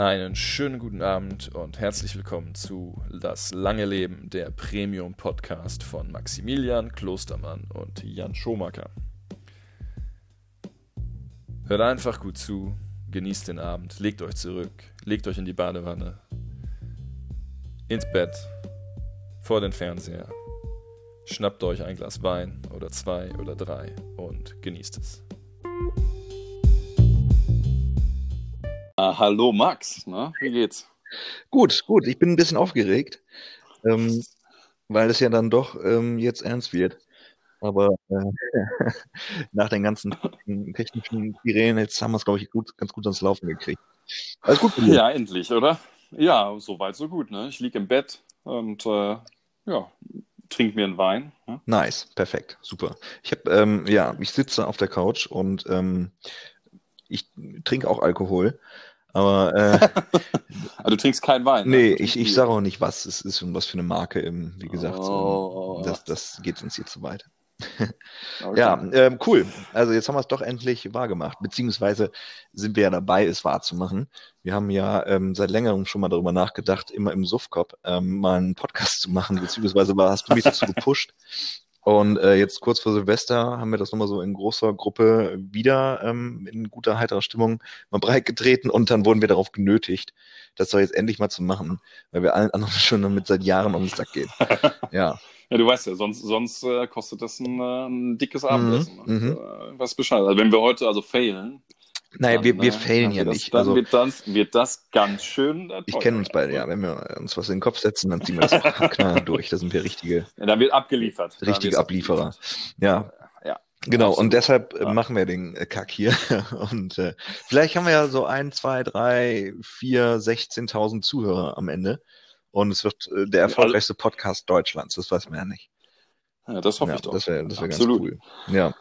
Einen schönen guten Abend und herzlich willkommen zu Das lange Leben, der Premium Podcast von Maximilian Klostermann und Jan Schomaker. Hört einfach gut zu, genießt den Abend, legt euch zurück, legt euch in die Badewanne, ins Bett, vor den Fernseher, schnappt euch ein Glas Wein oder zwei oder drei und genießt es. Hallo Max, na, wie geht's? Gut, gut. Ich bin ein bisschen aufgeregt, ähm, weil es ja dann doch ähm, jetzt ernst wird. Aber äh, nach den ganzen technischen Sirenen, jetzt haben wir es, glaube ich, gut, ganz gut ans Laufen gekriegt. Alles gut. Ja, endlich, oder? Ja, soweit, so gut. Ne? Ich liege im Bett und äh, ja, trinke mir einen Wein. Ne? Nice, perfekt, super. Ich habe, ähm, ja, ich sitze auf der Couch und ähm, ich trinke auch Alkohol. Aber äh, also du trinkst keinen Wein. Ne? Nee, ich, ich sage auch nicht, was es ist und was für eine Marke, im, wie gesagt. Oh. So, das, das geht uns hier zu weit. okay. Ja, ähm, cool. Also jetzt haben wir es doch endlich wahrgemacht. Beziehungsweise sind wir ja dabei, es wahrzumachen. Wir haben ja ähm, seit längerem schon mal darüber nachgedacht, immer im Suffkop ähm, mal einen Podcast zu machen, beziehungsweise hast du mich dazu gepusht. Und äh, jetzt kurz vor Silvester haben wir das nochmal so in großer Gruppe wieder ähm, in guter, heiterer Stimmung mal breit getreten und dann wurden wir darauf genötigt, das doch jetzt endlich mal zu machen, weil wir allen anderen schon damit seit Jahren um den Sack gehen. ja. Ja, du weißt ja, sonst, sonst äh, kostet das ein, äh, ein dickes Abendessen. Mhm, und, mhm. äh, was Bescheid. Also wenn wir heute also failen, Dann, wir, wir failen ja nicht. Dann also, wird, das, wird das ganz schön. Ich kenne uns beide, ja. Wenn wir uns was in den Kopf setzen, dann ziehen wir das knall durch. Da sind wir richtige. Ja, dann wird abgeliefert. Richtige Ablieferer. Ja. Ja. Genau, absolut. und deshalb äh, ja. machen wir den äh, Kack hier. Und äh, vielleicht haben wir ja so ein, zwei, drei, vier, 16.000 Zuhörer am Ende. Und es wird äh, der erfolgreichste Podcast Deutschlands. Das weiß man ja nicht. Ja, das hoffe ja, ich doch. Das wäre das wär ganz cool. Ja.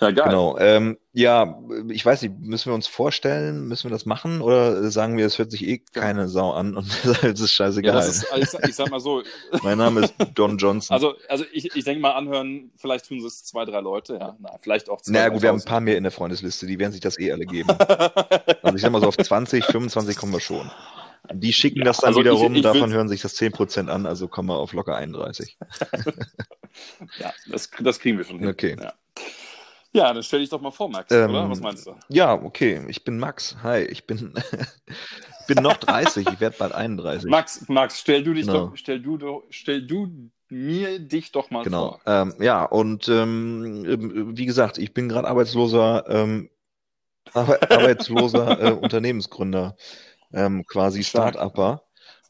Ja, geil. Genau. Ähm, ja, ich weiß nicht, müssen wir uns vorstellen, müssen wir das machen oder sagen wir, es hört sich eh keine Sau an und es ist scheißegal. Ja, ist, ich, ich sag mal so. mein Name ist Don Johnson. Also, also ich, ich denke mal anhören, vielleicht tun es zwei, drei Leute, ja. Na, vielleicht auch zwei. Na naja, gut, wir haben ein paar mehr in der Freundesliste, die werden sich das eh alle geben. also ich sag mal so auf 20, 25 kommen wir schon. Die schicken das dann also wiederum, ich, ich davon hören sich das 10% an, also kommen wir auf locker 31. ja, das, das kriegen wir schon hin. Okay. Ja. Ja, dann stell dich doch mal vor, Max, ähm, oder? Was meinst du? Ja, okay. Ich bin Max. Hi, ich bin, bin noch 30, ich werde bald 31. Max, Max, stell du dich genau. doch, stell du, stell du mir dich doch mal genau. vor. Genau. Ähm, ja, und ähm, wie gesagt, ich bin gerade arbeitsloser, ähm, arbeitsloser äh, Unternehmensgründer, ähm, quasi Start-Upper.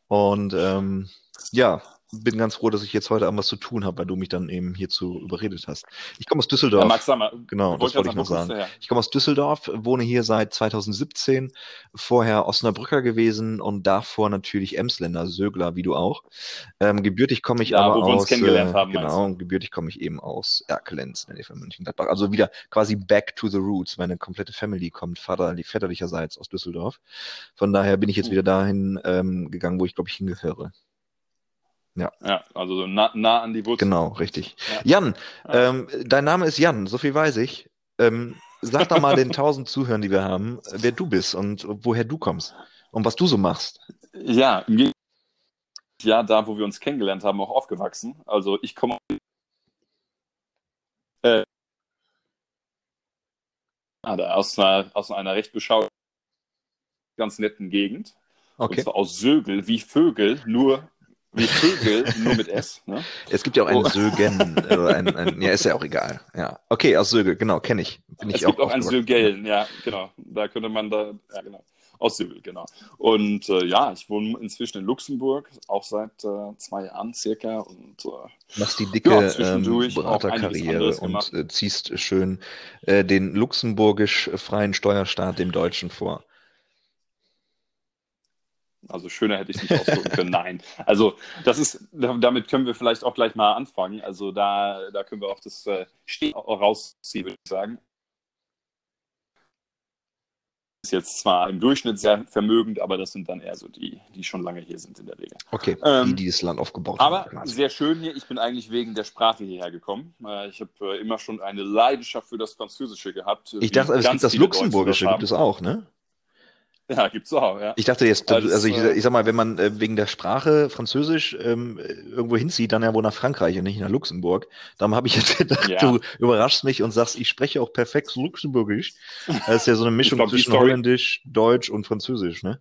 Und ähm, ja, bin ganz froh, dass ich jetzt heute Abend was zu tun habe, weil du mich dann eben hierzu überredet hast. Ich komme aus Düsseldorf. Ja, Max, sag mal, genau, das wollte ich noch sagen. Ich komme aus Düsseldorf, wohne hier seit 2017, vorher Osnabrücker gewesen und davor natürlich Emsländer, Sögler, wie du auch. Ähm, gebürtig komme ich ja, aber wo wir uns kennengelernt äh, haben, genau, gebürtig komme ich eben aus Erkelenz, in der Nähe von Mönchengladbach. Also wieder quasi back to the roots. Meine komplette Family kommt Vater, väterlicherseits aus Düsseldorf. Von daher bin ich jetzt hm. wieder dahin ähm, gegangen, wo ich glaube ich hingehöre. Ja. ja, also nah, nah an die Wurzel. Genau, richtig. Ja. Jan, ja. Ähm, dein Name ist Jan, so viel weiß ich. Ähm, sag doch mal den tausend Zuhörern, die wir haben, wer du bist und woher du kommst und was du so machst. Ja, ja, da, wo wir uns kennengelernt haben, auch aufgewachsen. Also ich komme äh, aus, einer, aus einer recht beschaulichen, ganz netten Gegend. Okay. Und zwar aus Sögel, wie Vögel, nur wie Vögel, nur mit S. Ne? Es gibt ja auch einen oh. Sögen. Äh, ein, ein, ja, ist ja auch egal. Ja. Okay, aus Sögel, genau, kenne ich. Bin es ich gibt auch, auch einen Sögeln, ja, genau. Da könnte man da, ja, genau. Aus Sögel, genau. Und äh, ja, ich wohne inzwischen in Luxemburg, auch seit äh, zwei Jahren circa. Und, äh, Machst die dicke ja, ähm, Beraterkarriere und äh, ziehst schön äh, den luxemburgisch freien Steuerstaat dem Deutschen vor. Also schöner hätte ich nicht ausdrücken können. Nein. Also das ist, damit können wir vielleicht auch gleich mal anfangen. Also da, da können wir auch das äh, Stehen rausziehen, würde ich sagen. Ist jetzt zwar im Durchschnitt sehr vermögend, aber das sind dann eher so die, die schon lange hier sind in der Regel. Okay, ähm, die, die das Land aufgebaut aber haben. Aber sehr schön hier. Ich bin eigentlich wegen der Sprache hierher gekommen. Äh, ich habe äh, immer schon eine Leidenschaft für das Französische gehabt. Ich dachte, es gibt das Luxemburgische, gibt es auch, ne? Ja, gibt's auch, ja. Ich dachte jetzt, Als, also ich, äh, ich, sag mal, wenn man äh, wegen der Sprache Französisch ähm, irgendwo hinzieht, dann ja wohl nach Frankreich und nicht nach Luxemburg. Darum habe ich jetzt gedacht, ja. du überraschst mich und sagst, ich spreche auch perfekt Luxemburgisch. Das ist ja so eine Mischung glaub, zwischen Holländisch, Deutsch und Französisch, ne?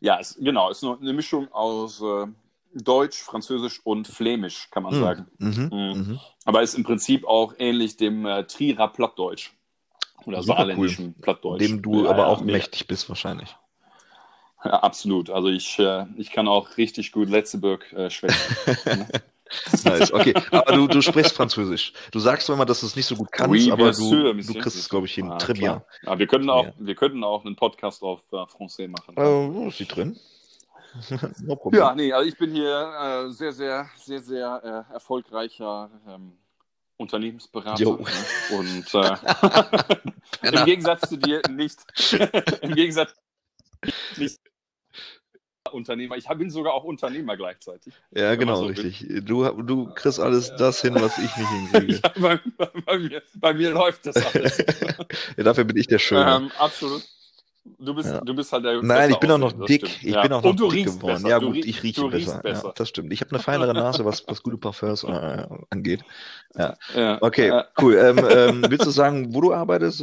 Ja, es, genau, es ist eine Mischung aus äh, Deutsch, Französisch und Flämisch, kann man mhm. sagen. Mhm. mhm. Aber ist im Prinzip auch ähnlich dem äh, Trierer Plattdeutsch. Oder saarländischen cool. Plattdeutsch. Dem du ja, aber auch ja, mächtig bist wahrscheinlich. Ja, absolut. Also ich, äh, ich kann auch richtig gut Letzeburg äh, schwätzen. nice, okay. Aber du, du sprichst Französisch. Du sagst zwar immer, dass du es nicht so gut kannst, oui, aber du, du kriegst es, glaube ich, hin. Ah, Très bien. Ja, wir, können auch, wir könnten auch einen Podcast auf äh, Français machen. Äh, ist sie drin? no ja, nee, also ich bin hier äh, sehr, sehr, sehr, sehr äh, erfolgreicher ähm, Unternehmensberater. Jo. Ne? Und äh, im Gegensatz zu dir nicht. Im Gegensatz nicht Unternehmer. Ich bin sogar auch Unternehmer gleichzeitig. Ja, genau, so richtig. Du, du kriegst alles das hin, was ich nicht hinkriege. ja, bei, bei, mir, bei, mir, läuft das alles. ja, dafür bin ich der Schöne. Ähm, absolut. Du bist, ja. du bist halt der. Nein, ich bin auch noch dick. Ich ja. bin auch noch dick geworden. Besser. Ja, gut, ich rieche besser. besser. Ja, das stimmt. Ich habe eine feinere Nase, was, was gute Parfums äh, angeht. Ja. Okay, cool. Ähm, ähm, willst du sagen, wo du arbeitest?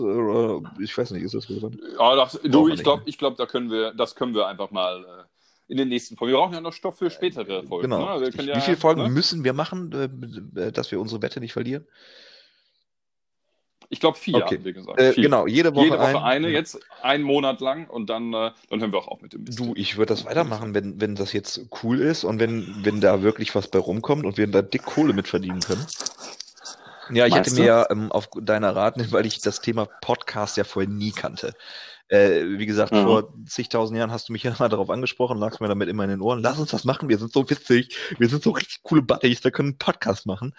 Ich weiß nicht, ist das relevant? Ja, das, du, ich glaube, ich glaub, da können wir, das können wir einfach mal äh, in den nächsten Folgen. Wir brauchen ja noch Stoff für spätere Folgen. Genau. Ne? Ja, Wie viele Folgen ne? müssen wir machen, äh, dass wir unsere Wette nicht verlieren? Ich glaube vier, okay. haben wir gesagt. Äh, genau, jede Woche, jede Woche ein, eine, jetzt einen Monat lang und dann, äh, dann hören wir auch auf mit dem Mist. Du, ich würde das weitermachen, wenn, wenn das jetzt cool ist und wenn, wenn da wirklich was bei rumkommt und wir da dick Kohle mit verdienen können. Ja, ich Meinst hatte mir ja ähm, auf deiner Rat, weil ich das Thema Podcast ja vorher nie kannte. Äh, wie gesagt, mhm. vor zigtausend Jahren hast du mich ja mal darauf angesprochen, lagst mir damit immer in den Ohren, lass uns das machen, wir sind so witzig, wir sind so richtig coole Buddies, wir können einen Podcast machen.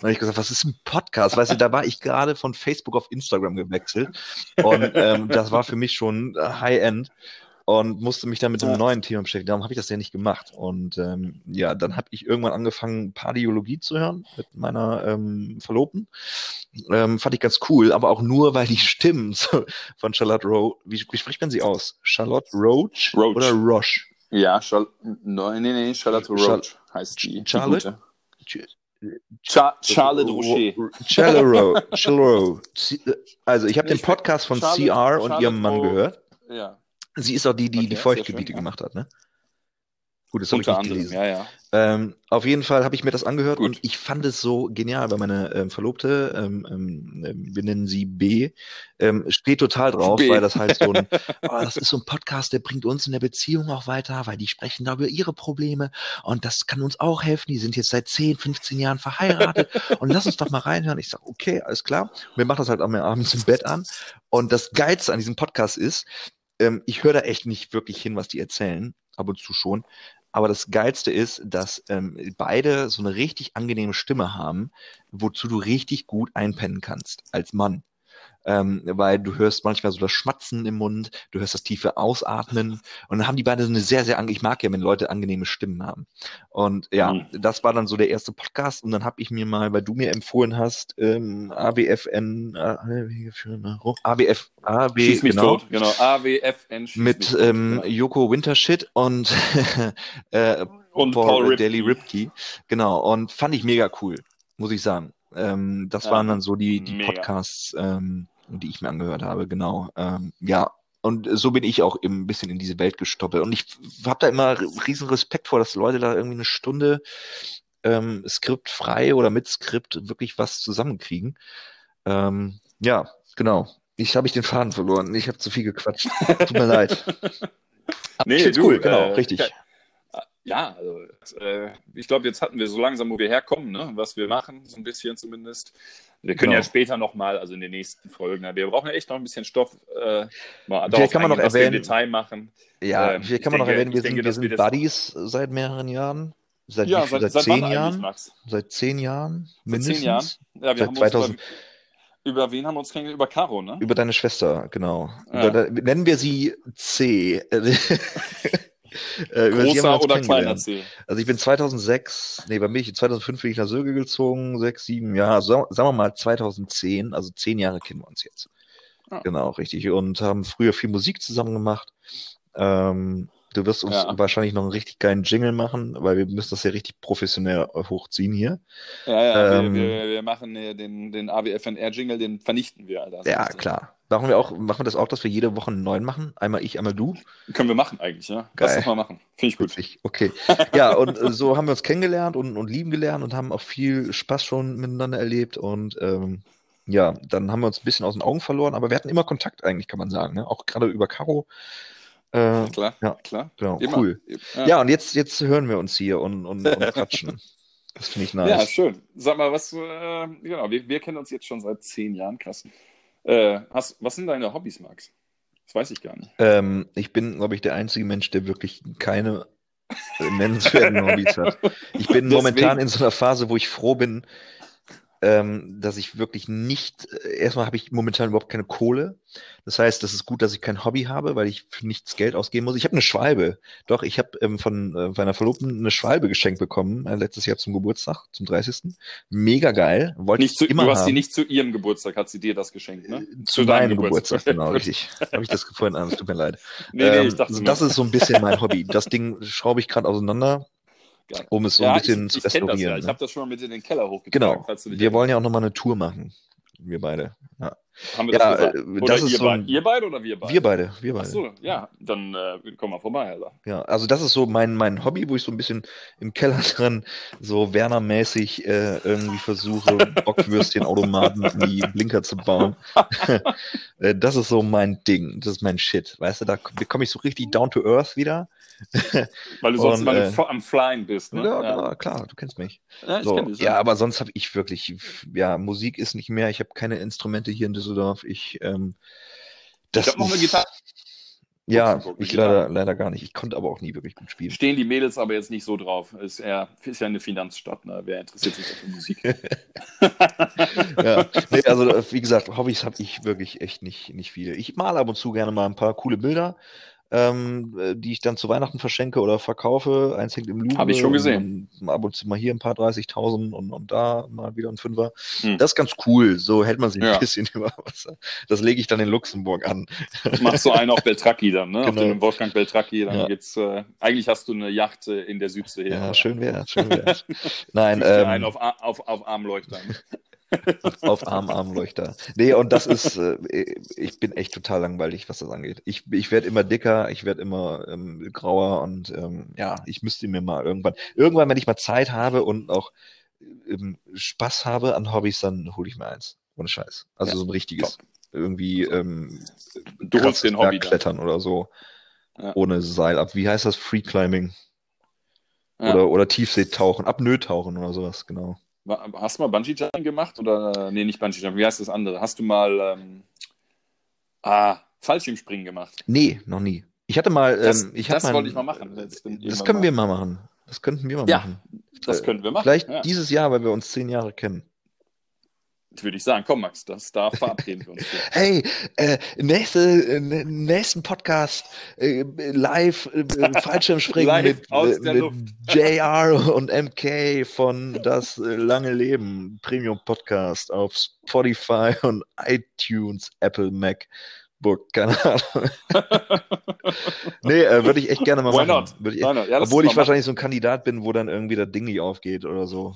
Und ich gesagt, was ist ein Podcast? Weißt du, da war ich gerade von Facebook auf Instagram gewechselt und ähm, das war für mich schon High-End und musste mich dann mit einem ja. neuen Thema beschäftigen. Darum habe ich das ja nicht gemacht. Und ähm, ja, dann habe ich irgendwann angefangen, Pardiologie zu hören mit meiner ähm, Verlobten. Ähm, fand ich ganz cool, aber auch nur, weil die Stimmen von Charlotte Roach, wie, wie spricht man sie aus? Charlotte Roach, Roach. oder Roche? Ja, Char no, nee, nee, Charlotte Roach Char heißt die. Charlotte? Die Char Charlotte Rocher. Charlotte Roche. Also, ich habe den Podcast von Charlotte, CR und Charlotte ihrem Mann gehört. Ja. Sie ist auch die, die okay, die Feuchtgebiete gemacht hat, ne? Gut, das habe ich nicht anderem, gelesen. Ja, ja. Ähm, auf jeden Fall habe ich mir das angehört Gut. und ich fand es so genial, weil meine ähm, Verlobte, ähm, ähm, ähm wir nennen sie B, ähm, steht total drauf, B. weil das halt so ein, oh, das ist so ein Podcast, der bringt uns in der Beziehung auch weiter, weil die sprechen da über ihre Probleme und das kann uns auch helfen. Die sind jetzt seit 10, 15 Jahren verheiratet und lass uns doch mal reinhören. Ich sage, okay, alles klar. Und wir machen das halt auch mal abends im Bett an. Und das Geilste an diesem Podcast ist, ähm, ich höre da echt nicht wirklich hin, was die erzählen, ab und zu schon. Aber das Geilste ist, dass ähm, beide so eine richtig angenehme Stimme haben, wozu du richtig gut einpennen kannst als Mann ähm, weil du hörst manchmal so das Schmatzen im Mund, du hörst das tiefe Ausatmen und dann haben die beide so eine sehr, sehr, ich mag ja, wenn Leute angenehme Stimmen haben. Und ja, mhm. das war dann so der erste Podcast und dann habe ich mir mal, weil du mir empfohlen hast, ähm, AWFN, äh, AWF, AW, Schieß mich genau, tot, genau, AWFN. Mit ähm, tot, genau. Joko Wintershit und, äh, und Paul, Paul Ripke. Daily Ripke. Genau, und fand ich mega cool, muss ich sagen. Ähm, das ja, waren dann so die, die Podcasts, ähm, die ich mir angehört habe, genau. Ähm, ja, und so bin ich auch eben ein bisschen in diese Welt gestoppelt. Und ich habe da immer riesen Respekt vor, dass Leute da irgendwie eine Stunde ähm, skriptfrei oder mit Skript wirklich was zusammenkriegen. Ähm, ja, genau. Ich habe ich den Faden verloren. Ich habe zu viel gequatscht. Tut mir leid. nee, ich du, cool, genau, äh, richtig. Ja, also äh, ich glaube, jetzt hatten wir so langsam, wo wir herkommen, ne? was wir machen, so ein bisschen zumindest. Wir können genau. ja später nochmal, also in den nächsten Folgen, wir brauchen ja echt noch ein bisschen Stoff, äh, mal vielleicht kann man noch erwähnen, Detail machen. Ja, ähm, vielleicht kann man denke, noch erwähnen, wir denke, sind, wir sind Buddies seit mehreren Jahren. Seit, ja, seit, seit, seit zehn Jahren? Seit zehn Jahren? Mindestens? Seit zehn Jahren? Ja, wir seit haben 2000. Uns über, über wen haben wir uns kennengelernt? Über Caro, ne? Über deine Schwester, genau. Ja. Über, nennen wir sie C. äh, Großer oder kleiner C? Also ich bin 2006, nee, bei mir 2005 bin ich nach Söge gezogen, sechs, sieben Jahre, also sagen wir mal 2010, also zehn Jahre kennen wir uns jetzt. Ja. Genau, richtig. Und haben früher viel Musik zusammen gemacht. Ähm, du wirst uns ja. wahrscheinlich noch einen richtig geilen Jingle machen, weil wir müssen das ja richtig professionell hochziehen hier. Ja, ja, ähm, wir, wir, wir, machen den, den AWFNR-Jingle, den vernichten wir. Alter. Ja, klar. Machen wir, auch, machen wir das auch, dass wir jede Woche einen neuen machen? Einmal ich, einmal du? Können wir machen eigentlich, ja. Geil. Lass das mal machen. Finde ich gut. Witzig. Okay. Ja, und äh, so haben wir uns kennengelernt und, und lieben gelernt und haben auch viel Spaß schon miteinander erlebt und ähm, ja, dann haben wir uns ein bisschen aus den Augen verloren, aber wir hatten immer Kontakt eigentlich, kann man sagen. Ne? Auch gerade über Caro. Äh, klar, ja, klar. Genau, immer. cool. Ja. ja. und jetzt, jetzt hören wir uns hier und, und, und quatschen. Das finde ich nice. Ja, schön. Sag mal, was, äh, genau, wir, wir kennen uns jetzt schon seit zehn Jahren, krass. Äh, hast, was sind deine Hobbys, Max? Das weiß ich gar nicht. Ähm, ich bin, glaube ich, der einzige Mensch, der wirklich keine nennenswerten Hobbys hat. Ich bin Deswegen... momentan in so einer Phase, wo ich froh bin, ähm, dass ich wirklich nicht, äh, erstmal habe ich momentan überhaupt keine Kohle. Das heißt, das ist gut, dass ich kein Hobby habe, weil ich für nichts Geld ausgeben muss. Ich habe eine Schwalbe. Doch, ich habe ähm, von äh, meiner Verlobten eine Schwalbe geschenkt bekommen, äh, letztes Jahr zum Geburtstag, zum 30. Mega geil. Wollte nicht zu, immer du hast haben. sie nicht zu ihrem Geburtstag, hat sie dir das geschenkt, ne? Äh, zu, zu deinem Geburtstag, Geburtstag genau, richtig. habe ich das gefunden, ah, es tut mir leid. Nee, nee, ähm, ich dachte das ist so ein bisschen mein Hobby. Das Ding schraube ich gerade auseinander Um es so ja, ein bisschen ich, zu restaurieren. Das ja. Ich ne? habe das schon mal mit in den Keller hochgetragen. Genau. Wir wollen ja auch nochmal eine Tour machen. Wir beide. Ja. Haben wir das gesagt? Oder das ist ihr, so ein... ihr beide oder wir beide? Wir beide. Wir beide. Ach so, ja, dann äh, komm mal vorbei, Alter. Ja, also das ist so mein, mein Hobby, wo ich so ein bisschen im Keller dran so Werner-mäßig äh, irgendwie versuche, Bockwürstchen-Automaten in die Blinker zu bauen. Äh, das ist so mein Ding. Das ist mein Shit. Weißt du, da komme ich so richtig down to earth wieder. Weil du sonst und, mal äh, am Flyen bist, ne? Ja, ja. klar, du kennst mich. Ja, so, dich, ja aber sonst habe ich wirklich, ja, Musik ist nicht mehr, ich habe keine Instrumente hier in Düsseldorf. Ich, ähm, das ich habe noch eine Gitarre. Ja, ich leider, leider gar nicht. Ich konnte aber auch nie wirklich gut spielen. Stehen die Mädels aber jetzt nicht so drauf. Ist, eher, ist ja eine Finanzstadt, ne? Wer interessiert sich für Musik? ja, nee, also wie gesagt, Hobbys habe ich wirklich echt nicht, nicht viele. Ich male ab und zu gerne mal ein paar coole Bilder, ähm, äh, die ich dann zu Weihnachten verschenke oder verkaufe. Eins hängt im Louvre. Habe ich schon gesehen. Und, ab und zu mal hier ein paar 30.000 und, und da mal wieder ein Fünfer. Hm. Das ist ganz cool. So hält man sich ja. ein bisschen über Wasser. Das lege ich dann in Luxemburg an. Machst du einen auf Beltracchi dann, ne? Genau. Auf den Wolfgang Beltracchi. Dann ja. geht's, äh, eigentlich hast du eine Yacht äh, in der Südsee. Ja, schön wär's, schön wär's. Nein, ähm, einen auf, auf, auf Armleuchtern. auf Arm, Armleuchter. Nee, und das ist, äh, ich bin echt total langweilig, was das angeht. Ich, ich werde immer dicker, ich werde immer ähm, grauer und ähm, ja, ich müsste mir mal irgendwann, irgendwann, wenn ich mal Zeit habe und auch ähm, Spaß habe an Hobbys, dann hole ich mir eins. Ohne Scheiß. Also ja, so ein richtiges. Top. Irgendwie ähm, du holst den Hobby klettern oder so. Ja. Ohne Seil ab. Wie heißt das? Free Climbing. Ja. Oder, oder Tiefseetauchen, Apnoe-Tauchen oder sowas, genau. Hast du mal Bungee-Jumping gemacht? Oder, nee, nicht Bungee-Jumping, wie heißt das andere? Hast du mal ähm, ah, Fallschirmspringen gemacht? Nee, noch nie. Ich hatte mal. Das, ähm, ich das mal, wollte ich mal machen. Das, das können mal. wir mal machen. Das könnten wir mal ja, machen. Das könnten wir machen. Vielleicht ja. dieses Jahr, weil wir uns zehn Jahre kennen würde ich sagen. Komm, Max, das, da verabreden wir uns. hey, äh, nächste, äh, nächsten Podcast äh, live äh, Fallschirmspringen live mit, äh, mit JR und MK von Das lange Leben Premium Podcast auf Spotify und iTunes, Apple, Mac. Book, keine Ahnung. nee, äh, würde ich echt gerne mal Why machen. Ich, ja, obwohl ich wahrscheinlich so ein Kandidat bin, wo dann irgendwie das Ding nicht aufgeht oder so.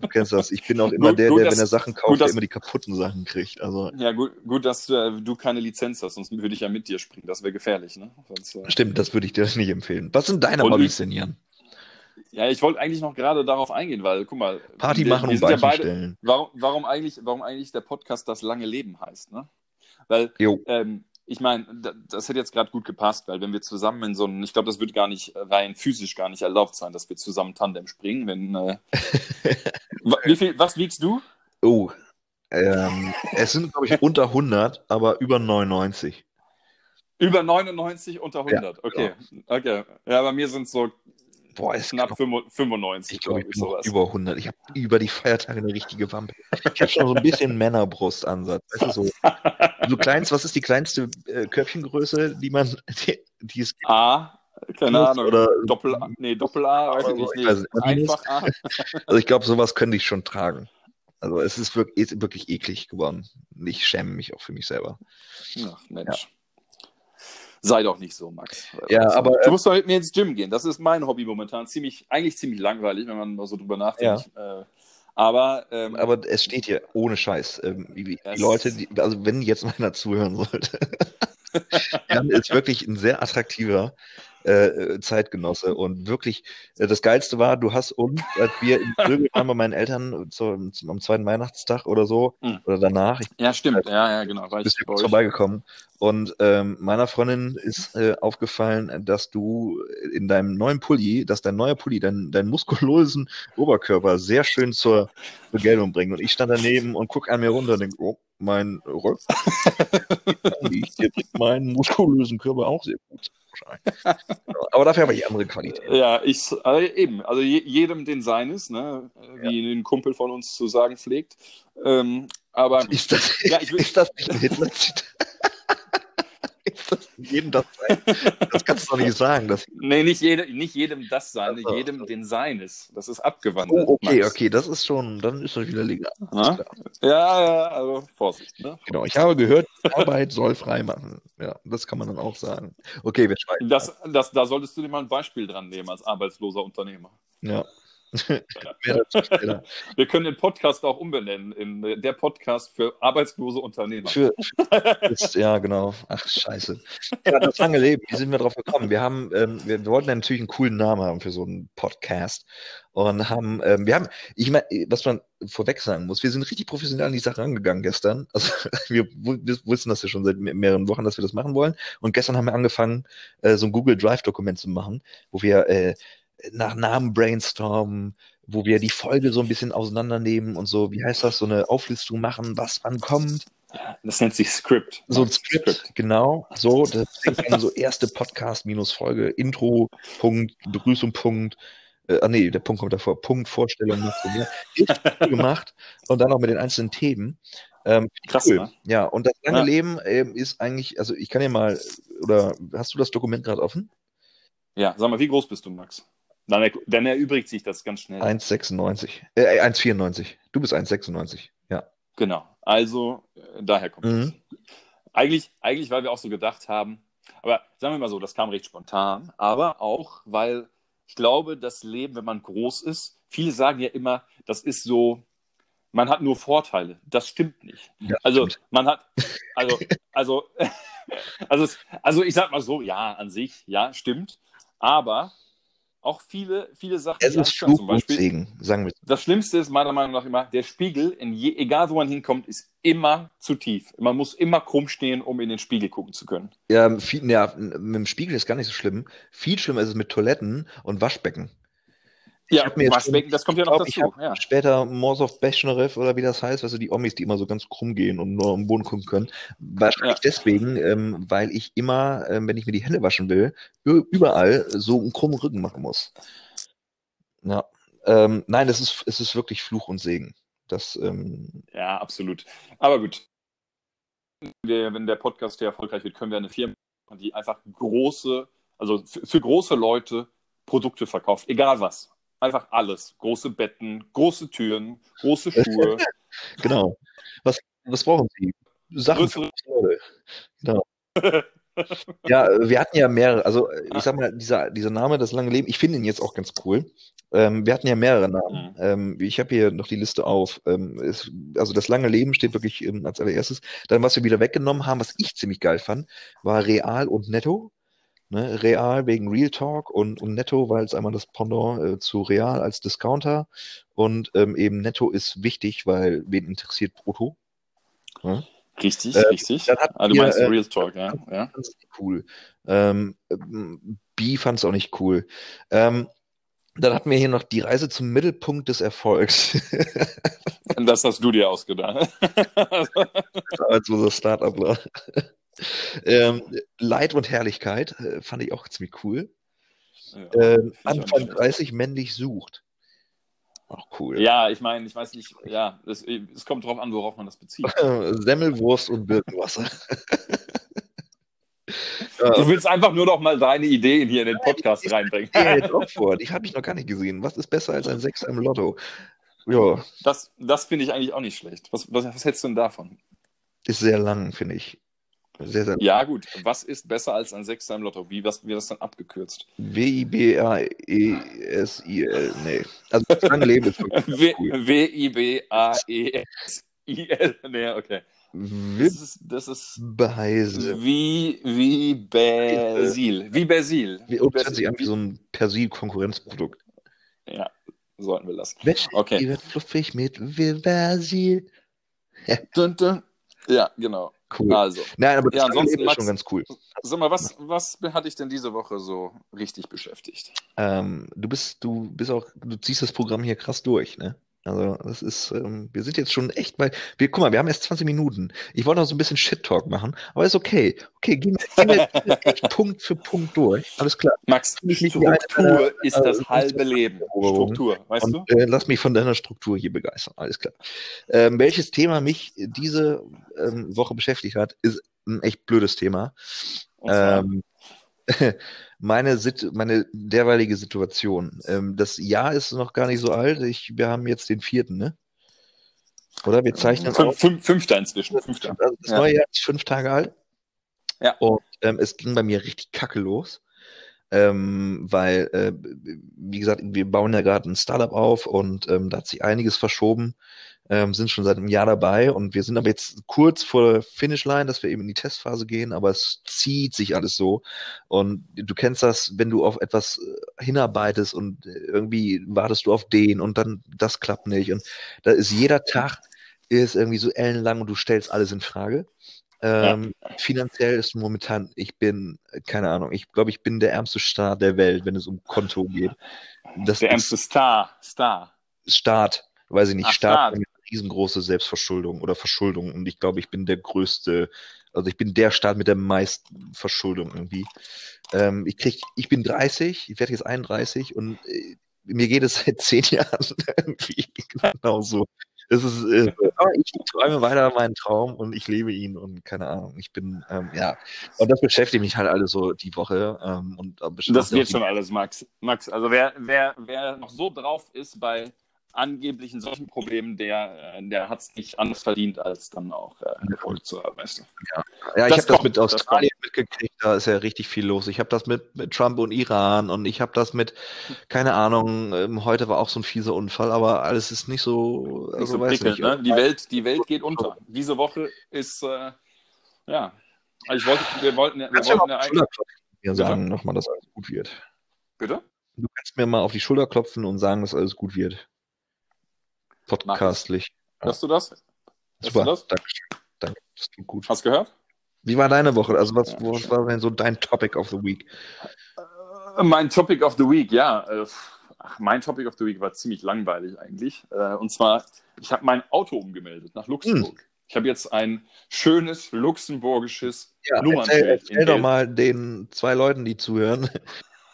Du kennst das. Ich bin auch immer gut, der, gut, der, dass, wenn er Sachen kauft, gut, der immer die kaputten Sachen kriegt. Also, ja, gut, gut dass äh, du keine Lizenz hast, sonst würde ich ja mit dir springen. Das wäre gefährlich, ne? Sonst, äh... Stimmt, das würde ich dir nicht empfehlen. Was sind deine Hobbys denn, Jan? Ja, ich wollte eigentlich noch gerade darauf eingehen, weil, guck mal. Party machen und ja beide, warum, warum, eigentlich, warum eigentlich der Podcast das lange Leben heißt, ne? Weil, ähm, ich meine, das hätte jetzt gerade gut gepasst, weil wenn wir zusammen in so einem, ich glaube, das wird gar nicht rein physisch gar nicht erlaubt sein, dass wir zusammen Tandem springen. Wenn, äh, wie viel, was wiegst du? Oh, ähm, es sind, glaube ich, unter 100, aber über 99. Über 99, unter 100, ja, okay. Genau. Okay. Ja, bei mir sind es so Boah, ist knapp 95. Ich glaube, ich sowas. über 100. Ich habe über die Feiertage eine richtige Wampe. Ich habe schon so ein bisschen Männerbrustansatz. Weißt du, so, so kleinst, was ist die kleinste äh, Köpfchengröße, die man, die, die es gibt? A, keine Ahnung. Oder Doppel A, nee, Doppel A, weiß ich nicht. Nee, weiß einfach A. Also ich glaube, sowas könnte ich schon tragen. Also es ist wirklich, wirklich eklig geworden. Ich schäme mich auch für mich selber. Ach, Mensch. Ja. Sei doch nicht so, Max. Ja, also, aber. Du musst doch mit mir ins Gym gehen. Das ist mein Hobby momentan. Ziemlich, eigentlich ziemlich langweilig, wenn man mal so drüber nachdenkt. Ja. Äh, aber, ähm, aber es steht hier ohne Scheiß. Ähm, die, Leute, die, also wenn jetzt meiner zuhören sollte, Jan ist wirklich ein sehr attraktiver äh, Zeitgenosse. Und wirklich, äh, das Geilste war, du hast uns, als wir in Brügel waren bei meinen Eltern zu, zum, am zweiten Weihnachtstag oder so, mhm. oder danach. Ich, ja, stimmt, ja, ja, genau. War bist du vorbeigekommen. Und ähm, meiner Freundin ist äh, aufgefallen, dass du in deinem neuen Pulli, dass dein neuer Pulli deinen dein muskulösen Oberkörper sehr schön zur Begeltung bringt. Und ich stand daneben und guck an mir runter und denke, oh, mein Rücken liegt meinen muskulösen Körper auch sehr gut. Aber dafür habe ich andere Qualität. Ja, ich, also eben, also jedem den seines, ne? wie ja. ein Kumpel von uns zu sagen pflegt. Ähm, aber ist das, ja, ich ist das nicht ein Hitler-Zitat? jedem das sein. Das kannst du doch nicht sagen. Dass nee, nicht, jede, nicht jedem das sein, also, jedem den seines. Das ist abgewandelt. Oh, okay, Max. okay, das ist schon, dann ist das wieder legal. Ja, ja, also Vorsicht. Ne? Genau, ich habe gehört, Arbeit soll frei machen. Ja, das kann man dann auch sagen. Okay, wir schreiben. Das, das, da solltest du dir mal ein Beispiel dran nehmen als arbeitsloser Unternehmer. Ja. Wir können den Podcast auch umbenennen in äh, der Podcast für arbeitslose Unternehmer. Für, ist, ja, genau. Ach, scheiße. Ja, das lange Leben. Wie sind wir drauf gekommen? Wir haben, ähm, wir, wir, wollten natürlich einen coolen Namen haben für so einen Podcast und haben, ähm, wir haben, ich meine, was man vorweg sagen muss, wir sind richtig professionell an die Sache rangegangen gestern. Also wir, wir wussten das ja schon seit mehreren Wochen, dass wir das machen wollen. Und gestern haben wir angefangen, äh, so ein Google Drive-Dokument zu machen, wo wir äh, nach Namen brainstormen, wo wir die Folge so ein bisschen auseinandernehmen und so, wie heißt das, so eine Auflistung machen, was wann kommt. Das nennt sich Script. So ein Script, Script. genau. So, das ist dann so erste Podcast minus Folge, Intro, Punkt, Begrüßung, Punkt. Äh, ah nee, der Punkt kommt davor, Punkt, Vorstellung, mehr. gemacht und dann auch mit den einzelnen Themen. Ähm, Krass, cool. ne? Ja, und das lange ja. Leben äh, ist eigentlich, also ich kann ja mal, oder hast du das Dokument gerade offen? Ja, sag mal, wie groß bist du, Max? Dann, dann erübrigt sich das ganz schnell. 1,96. Äh, 1,94. Du bist 1,96. Ja. Genau. Also, äh, daher kommt mhm. es. Eigentlich, eigentlich, weil wir auch so gedacht haben, aber sagen wir mal so, das kam recht spontan, aber auch, weil ich glaube, das Leben, wenn man groß ist, viele sagen ja immer, das ist so, man hat nur Vorteile. Das stimmt nicht. Ja, also, stimmt. man hat, also, also, also, also, ich sag mal so, ja, an sich, ja, stimmt. Aber auch viele, viele Sachen. Es ist Fluch zum Beispiel. Segen, sagen wir. Das Schlimmste ist meiner Meinung nach immer, der Spiegel, je, egal wo man hinkommt, ist immer zu tief. Man muss immer krumm stehen, um in den Spiegel gucken zu können. Ja, viel, ja, mit dem Spiegel ist gar nicht so schlimm. Viel schlimmer ist es mit Toiletten und Waschbecken. Ja, Waschbecken, das kommt ja noch glaub, dazu. Ja. Später Morsov Bechnerev oder wie das heißt, also die Omis, die immer so ganz krumm gehen und nur am Boden gucken können. Wahrscheinlich ja. deswegen, ähm, weil ich immer, ähm, wenn ich mir die Hände waschen will, überall so einen krummen Rücken machen muss. Ja. Ähm, nein, es ist, es ist wirklich Fluch und Segen. Das, ähm, ja, absolut. Aber gut. wenn der Podcast hier erfolgreich wird, können wir eine Firma machen, die einfach große, also für, für große Leute Produkte verkauft, egal was. Einfach alles. Große Betten, große Türen, große Schuhe. genau. Was, was brauchen Sie? Sachen für Leute. Genau. ja, wir hatten ja mehrere, also ich sag mal, dieser, dieser Name, das lange Leben, ich finde ihn jetzt auch ganz cool. Ähm, wir hatten ja mehrere Namen. Mhm. Ähm, ich habe hier noch die Liste auf. Ähm, es, also das lange Leben steht wirklich ähm, als allererstes. Dann, was wir wieder weggenommen haben, was ich ziemlich geil fand, war Real und Netto. Ne, Real wegen Real Talk und, und Netto, weil es einmal das Pendant äh, zu Real als Discounter und ähm, eben Netto ist wichtig, weil wen interessiert Brutto? Ne? Richtig, äh, richtig. Ah, du meinst äh, Real Talk, ja. ja. Cool. Ähm, B fand es auch nicht cool. Ähm, dann hatten wir hier noch die Reise zum Mittelpunkt des Erfolgs. das hast du dir ausgedacht. Als unser Startup. Ähm, Leid und Herrlichkeit äh, fand ich auch ziemlich cool. Ja, ähm, Anfang 30 männlich sucht. Auch cool. Ja, ich meine, ich weiß nicht, ja, es, es kommt drauf an, worauf man das bezieht. Semmelwurst und Birkenwasser. Du willst einfach nur noch mal deine Ideen hier in den Podcast reinbringen. Die habe ich noch gar nicht gesehen. Was ist besser als ein Sechser im Lotto? Ja. Das, das finde ich eigentlich auch nicht schlecht. Was, was, was hältst du denn davon? Ist sehr lang, finde ich. Sehr, sehr ja, gut. Was ist besser als ein Sechster im Lotto? Wie was, wird das dann abgekürzt? W-I-B-A-E-S-I-L. Nee. Also das lange Leben ist. W-I-B-A-E-S-I-L. Nee, okay. Das ist, das ist Beheise. Wie, wie Basil. Wie Basil. Wie, oh, das hört sich an wie so ein Persil-Konkurrenzprodukt. Ja, sollten wir lassen. Wäsche, okay. Die wird fluffig mit Basil. Ja. Dun, dun. ja, genau. Cool. Also. Nein, aber das ja, ansonsten, ist schon ganz cool. Sag mal, was, was hat dich denn diese Woche so richtig beschäftigt? Ähm, du bist, du bist auch, du ziehst das Programm hier krass durch, ne? Also, das ist, ähm, wir sind jetzt schon echt bei, wir, guck mal, wir haben erst 20 Minuten. Ich wollte noch so ein bisschen Shit-Talk machen, aber ist okay. Okay, gehen wir, gehen wir echt Punkt für Punkt durch. Alles klar. Max, Struktur eine, ist das äh, halbe Leben. Struktur, weißt Und, du? Äh, lass mich von deiner Struktur hier begeistern. Alles klar. Ähm, welches Thema mich diese ähm, Woche beschäftigt hat, ist ein echt blödes Thema. Ähm, meine, Sit meine derweilige Situation. Ähm, das Jahr ist noch gar nicht so alt. Ich, wir haben jetzt den vierten, ne? Oder? Wir zeichnen fünf, fünf, Fünfter inzwischen. Fünfter. Also das ja. neue Jahr ist fünf Tage alt. Ja. Und ähm, es ging bei mir richtig kacke los. Ähm, weil, äh, wie gesagt, wir bauen ja gerade ein Startup auf und ähm, da hat sich einiges verschoben ähm, sind schon seit einem Jahr dabei und wir sind aber jetzt kurz vor der Finishline, dass wir eben in die Testphase gehen, aber es zieht sich alles so. Und du kennst das, wenn du auf etwas äh, hinarbeitest und irgendwie wartest du auf den und dann das klappt nicht. Und da ist jeder Tag ist irgendwie so ellenlang und du stellst alles in Frage. Ähm, ja. Finanziell ist momentan, ich bin, keine Ahnung, ich glaube, ich bin der ärmste Star der Welt, wenn es um Konto geht. Das der ärmste Star, Star. Staat, weiß ich nicht, Ach, Staat, Staat riesengroße Selbstverschuldung oder Verschuldung und ich glaube, ich bin der größte, also ich bin der Staat mit der meisten Verschuldung irgendwie. Ähm, ich krieg, ich bin 30, ich werde jetzt 31 und äh, mir geht es seit zehn Jahren irgendwie genau so. Es ist, äh, ich träume weiter meinen Traum und ich lebe ihn und keine Ahnung. Ich bin, ähm, ja. Und das beschäftigt mich halt alles so die Woche. Ähm, und das wird schon alles, Max. Max, also wer, wer, wer noch so drauf ist bei angeblich in solchen Problemen, der, äh, der hat es nicht anders verdient, als dann auch äh, Erfolg zu du? Ja, ja ich habe das mit Australien mitgekriegt, da ist ja richtig viel los. Ich habe das mit, mit Trump und Iran und ich habe das mit, keine Ahnung, ähm, heute war auch so ein fieser Unfall, aber alles ist nicht so, nicht also, so prickelt, ne? Die Welt, die Welt geht unter. Diese Woche ist, äh, ja, also ich wollte, wir wollten, wir wollten ja eigentlich... Mir sagen nochmal, dass alles gut wird. Bitte? Du kannst mir mal auf die Schulter klopfen und sagen, dass alles gut wird. Podcastlich. Hörst du das? Hörst Super, du das? Dankeschön. Danke, das tut gut. Hast du gehört? Wie war deine Woche? Also was, ja, was war denn so dein Topic of the Week? Äh, mein Topic of the Week, ja. Äh, ach, mein Topic of the Week war ziemlich langweilig eigentlich. Äh, und zwar, ich habe mein Auto umgemeldet nach Luxemburg. Hm. Ich habe jetzt ein schönes luxemburgisches ja, Nummernschild. Erzähl, erzähl doch mal den zwei Leuten, die zuhören,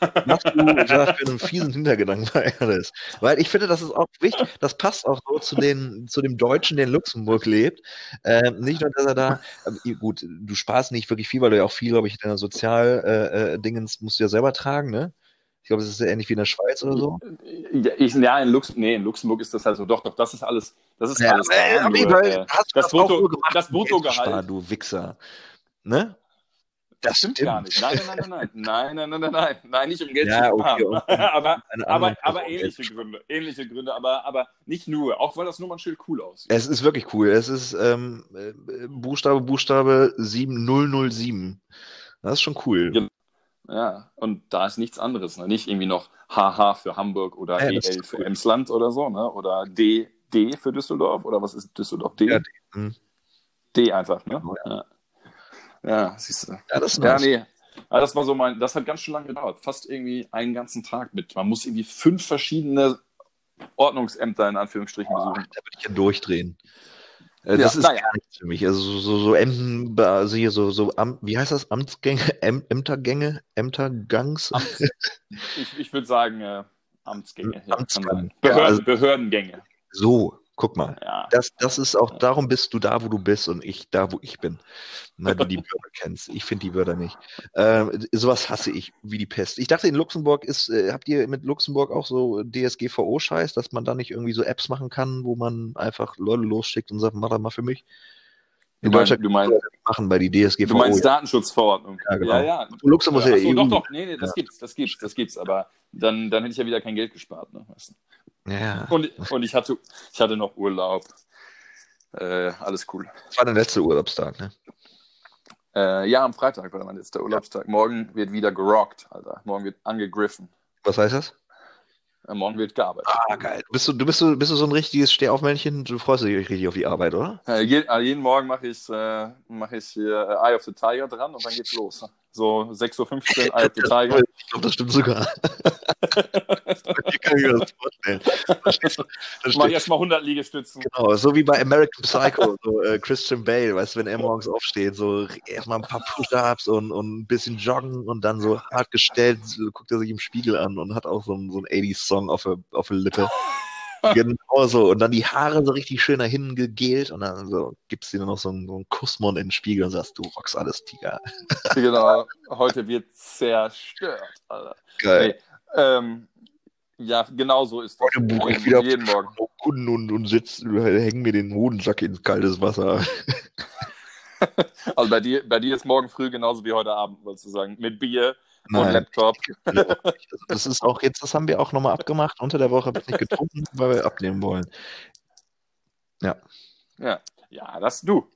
was du da für einen fiesen Hintergedanken bei alles. Weil ich finde, das ist auch wichtig, das passt auch so zu, den, zu dem Deutschen, der in Luxemburg lebt. Ähm, nicht nur, dass er da, äh, gut, du sparst nicht wirklich viel, weil du ja auch viel, glaube ich, in deiner Sozialdingens äh, äh, musst du ja selber tragen, ne? Ich glaube, es ist ja ähnlich wie in der Schweiz oder so. Ja, ich, ja in, Lux, nee, in Luxemburg ist das halt so. Doch, doch, das ist alles. Das ist ja, alles. Ja, nur, äh, das, das, Brutto, das Bruttogehalt. Du Wichser. Ne? Das, stimmt, gar nicht. Nein, nein, nein, nein, nein, nein, nein, nein, nein, nein, nicht um Geld ja, zu okay, haben. aber, aber, aber ähnliche Gründe, ähnliche Gründe, aber, aber nicht nur, auch weil das Nummernschild cool aussieht. Es ist wirklich cool. Es ist ähm, äh, Buchstabe, Buchstabe 7007. Das ist schon cool. Ja, und da ist nichts anderes, ne? Nicht irgendwie noch HH für Hamburg oder ja, EL für cool. Emsland oder so, ne? Oder D, D für Düsseldorf oder was ist Düsseldorf? D? Ja, D. Hm. D einfach, ne? Ja. Ja, siehst du. Ja, das ist nice. Ja, nee. Aber das war so mein, das hat ganz schön lange gedauert. Fast irgendwie einen ganzen Tag mit. Man muss irgendwie fünf verschiedene Ordnungsämter in Anführungsstrichen besuchen. da würde ich ja durchdrehen. Äh, das ja, ist naja. gar nichts für mich. Also so, so, so Ämten, also hier so, so Am, wie heißt das? Amtsgänge, Äm, Ämtergänge, Ämtergangs? Amts, ich ich würde sagen, äh, Amtsgänge. Ja, Amtsgang. Behörden, ja, also, Behördengänge. So, Guck mal. Ja. Das, das ist auch, darum bist du da, wo du bist und ich da, wo ich bin. Weil du die Wörter kennst. Ich finde die Wörter nicht. Äh, sowas hasse ich wie die Pest. Ich dachte, in Luxemburg ist, äh, habt ihr mit Luxemburg auch so DSGVO-Scheiß, dass man da nicht irgendwie so Apps machen kann, wo man einfach Leute losschickt und sagt, mach das mal für mich? In du Deutschland du meinst, machen bei die DSGVO. Du meinst Datenschutzverordnung. Ja, genau. ja. ja. Luxemburg ja, achso, doch, doch, nee, nee, das ja. gibt's, das gibt's, das gibt's, aber dann, dann hätte ich ja wieder kein Geld gespart, ne? Weißt du? Ja. Und, und ich hatte, ich hatte noch Urlaub. Äh, alles cool. Das war der letzte Urlaubstag, ne? Äh, ja, am Freitag war mein letzter Urlaubstag. Morgen wird wieder gerockt, Alter. Morgen wird angegriffen. Was heißt das? Morgen wird gearbeitet. Ah, geil. Bist du, du, bist, du, bist du so ein richtiges Stehaufmännchen? Du freust dich richtig auf die Arbeit, oder? Äh, jeden Morgen mache ich, äh, mach ich hier Eye of the Tiger dran und dann geht's los. So 6.15 Uhr, the Tiger. Ich glaube, das stimmt sogar. Hier kann ich mir das vorstellen. Da Mach erstmal 100 Liegestützen. Genau, so wie bei American Psycho, so äh, Christian Bale, weißt du, wenn er morgens aufsteht, so erstmal ein paar Push-Ups und, und ein bisschen joggen und dann so hart gestellt, guckt er sich im Spiegel an und hat auch so einen, so einen 80s-Song auf der, auf der Lippe. genau so. Und dann die Haare so richtig schön dahin gegelt und dann so gibst du dir noch so einen, so einen Kussmund in den Spiegel und sagst, du rockst alles, Tiger. genau. Heute wird zerstört, Alter. Geil. Nee, ähm, ja, genau so ist das. Heute buche ich wieder jeden Morgen. Kunden und, und sitz, hängen mir den Hodensack ins kaltes Wasser. also bei dir, bei dir ist morgen früh genauso wie heute Abend, wolltest du sagen. Mit Bier, Nein. Und Laptop. Das ist auch jetzt, das haben wir auch nochmal abgemacht. Unter der Woche habe ich nicht getrunken, weil wir abnehmen wollen. Ja. Ja, ja, das du.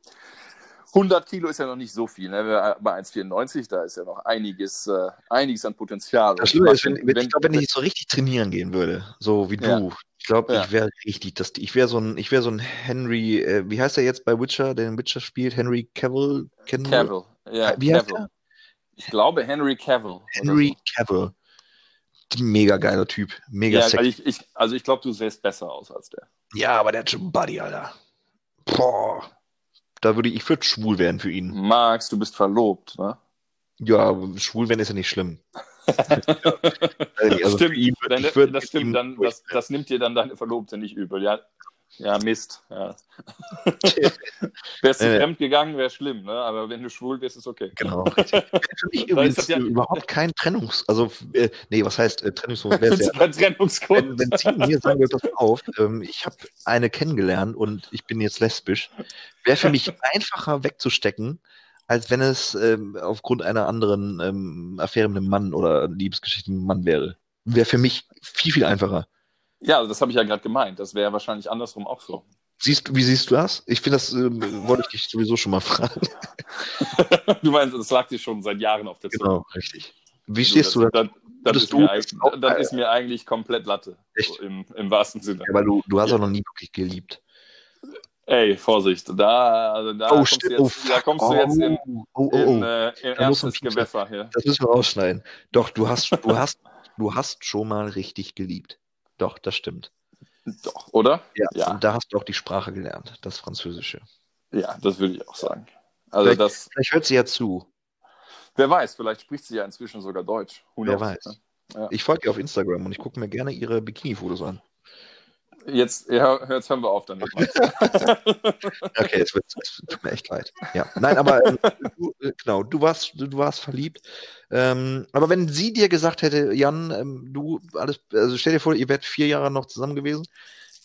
100 Kilo ist ja noch nicht so viel. Ne? Bei 1,94, da ist ja noch einiges, äh, einiges an Potenzial. Das Schlimme ist, wenn, wenn, ich glaube, wenn ich so richtig trainieren gehen würde, so wie ja. du, ich glaube, ja. ich wäre richtig, das, ich wäre so ein, ich wäre so ein Henry, äh, wie heißt er jetzt bei Witcher, der den Witcher spielt? Henry Cavill? Cavill, ja. Wie heißt Cavill. Ich glaube Henry Cavill. Henry so. Cavill. Mega geiler Typ. Mega ja, sexy. Ich, ich, also ich glaube, du sähst besser aus als der. Ja, aber der hat schon Buddy, Alter. Boah. Da würde ich, ich würde schwul werden für ihn. Max, du bist verlobt, ne? Ja, schwul werden ist ja nicht schlimm. also stimmt, ihn, dann, das stimmt, dann, das, das nimmt dir dann deine Verlobte nicht übel. Ja, ja, Mist. Ja. Wärst du äh, fremd gegangen, wäre schlimm, ne? aber wenn du schwul bist, ist okay. Genau. Für mich übrigens ja überhaupt kein Trennungs-, also, äh, nee, was heißt äh, Trennungsgrund? Ja, Trennungsgrund. Wenn, wenn sie mir sagen würde, pass auf, ähm, ich habe eine kennengelernt und ich bin jetzt lesbisch, wäre für mich einfacher wegzustecken, als wenn es ähm, aufgrund einer anderen ähm, Affäre mit einem Mann oder Liebesgeschichte mit einem Mann wäre. Wäre für mich viel, viel einfacher. Ja, das habe ich ja gerade gemeint. Das wäre wahrscheinlich andersrum auch so. Siehst, wie siehst du das? Ich finde, das äh, wollte ich dich sowieso schon mal fragen. du meinst, das lag dir schon seit Jahren auf der Zunge. Genau, richtig. Wie stehst du da? Das, ist, mir das ist mir eigentlich komplett Latte. Echt? So im, Im wahrsten Sinne. Ja, weil du, du hast ja. auch noch nie wirklich geliebt. Ey, Vorsicht, da, also da, oh, kommst, du jetzt, oh, da kommst du jetzt in, oh, oh, oh. in, äh, in erstes Gewässer hier. Das müssen wir rausschneiden. Doch, du hast, du hast, du hast schon mal richtig geliebt. Doch, das stimmt. Doch, oder? Ja, ja. Und da hast du auch die Sprache gelernt, das Französische. Ja, das würde ich auch sagen. Also vielleicht, das, vielleicht hört sie ja zu. Wer weiß, vielleicht spricht sie ja inzwischen sogar Deutsch. Wer weiß. Ne? Ja. Ich folge ihr auf Instagram und ich gucke mir gerne ihre Bikini-Fotos an. Jetzt, ja, jetzt hören wir auf damit. okay, es, wird, es tut mir echt leid. Ja, nein, aber ähm, du, äh, genau, du warst, du, du warst verliebt. Ähm, aber wenn sie dir gesagt hätte, Jan, ähm, du alles, also stell dir vor, ihr wärt vier Jahre noch zusammen gewesen,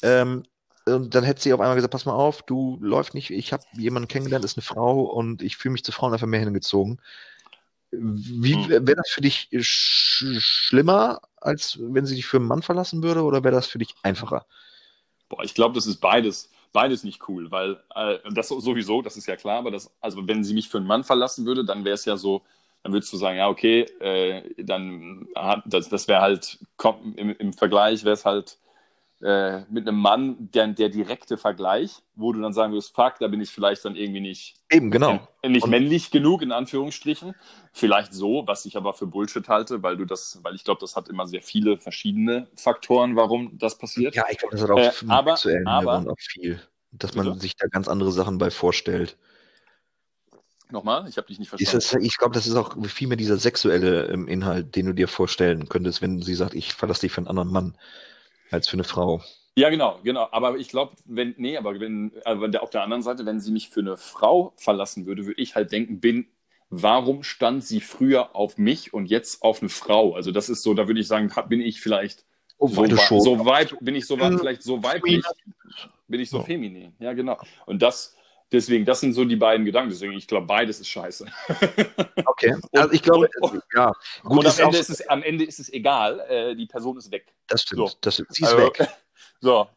ähm, und dann hätte sie auf einmal gesagt, pass mal auf, du läufst nicht, ich habe jemanden kennengelernt, ist eine Frau und ich fühle mich zu Frauen einfach mehr hingezogen. Wie hm. wäre das für dich sch schlimmer, als wenn sie dich für einen Mann verlassen würde, oder wäre das für dich einfacher? Boah, ich glaube, das ist beides, beides nicht cool, weil äh, das sowieso, das ist ja klar, aber das, also wenn sie mich für einen Mann verlassen würde, dann wäre es ja so, dann würdest du sagen, ja, okay, äh, dann hat, das, das wäre halt, im, im Vergleich wäre es halt äh, mit einem Mann der, der direkte Vergleich, wo du dann sagen wirst, fuck, da bin ich vielleicht dann irgendwie nicht, Eben, genau. Äh, nicht männlich genug, in Anführungsstrichen. Vielleicht so, was ich aber für Bullshit halte, weil du das, weil ich glaube, das hat immer sehr viele verschiedene Faktoren, warum das passiert. Ja, ich glaube, das hat auch äh, aber, aber, auch viel, dass man bitte? sich da ganz andere Sachen bei vorstellt. Nochmal? Ich habe dich nicht verstanden. Das, ich glaube, das ist auch viel mehr dieser sexuelle ähm, Inhalt, den du dir vorstellen könntest, wenn sie sagt, ich verlasse dich für einen anderen Mann als für eine Frau. Ja, genau, genau. Aber ich glaube, wenn, nee, aber wenn, also auf der anderen Seite, wenn sie mich für eine Frau verlassen würde, würde ich halt denken, bin, warum stand sie früher auf mich und jetzt auf eine Frau? Also das ist so, da würde ich sagen, bin ich vielleicht Obwohl so, so weib, bin ich so vielleicht so weiblich, bin ich so feminin. Ja, genau. Und das, deswegen, das sind so die beiden Gedanken. Deswegen, ich glaube, beides ist scheiße. Okay. also ich glaube, und, und, ja. Gut, und am Ende, ist es, am Ende ist es egal, äh, die Person ist weg. Das stimmt. So. Das stimmt. Sie ist Also, weg. So.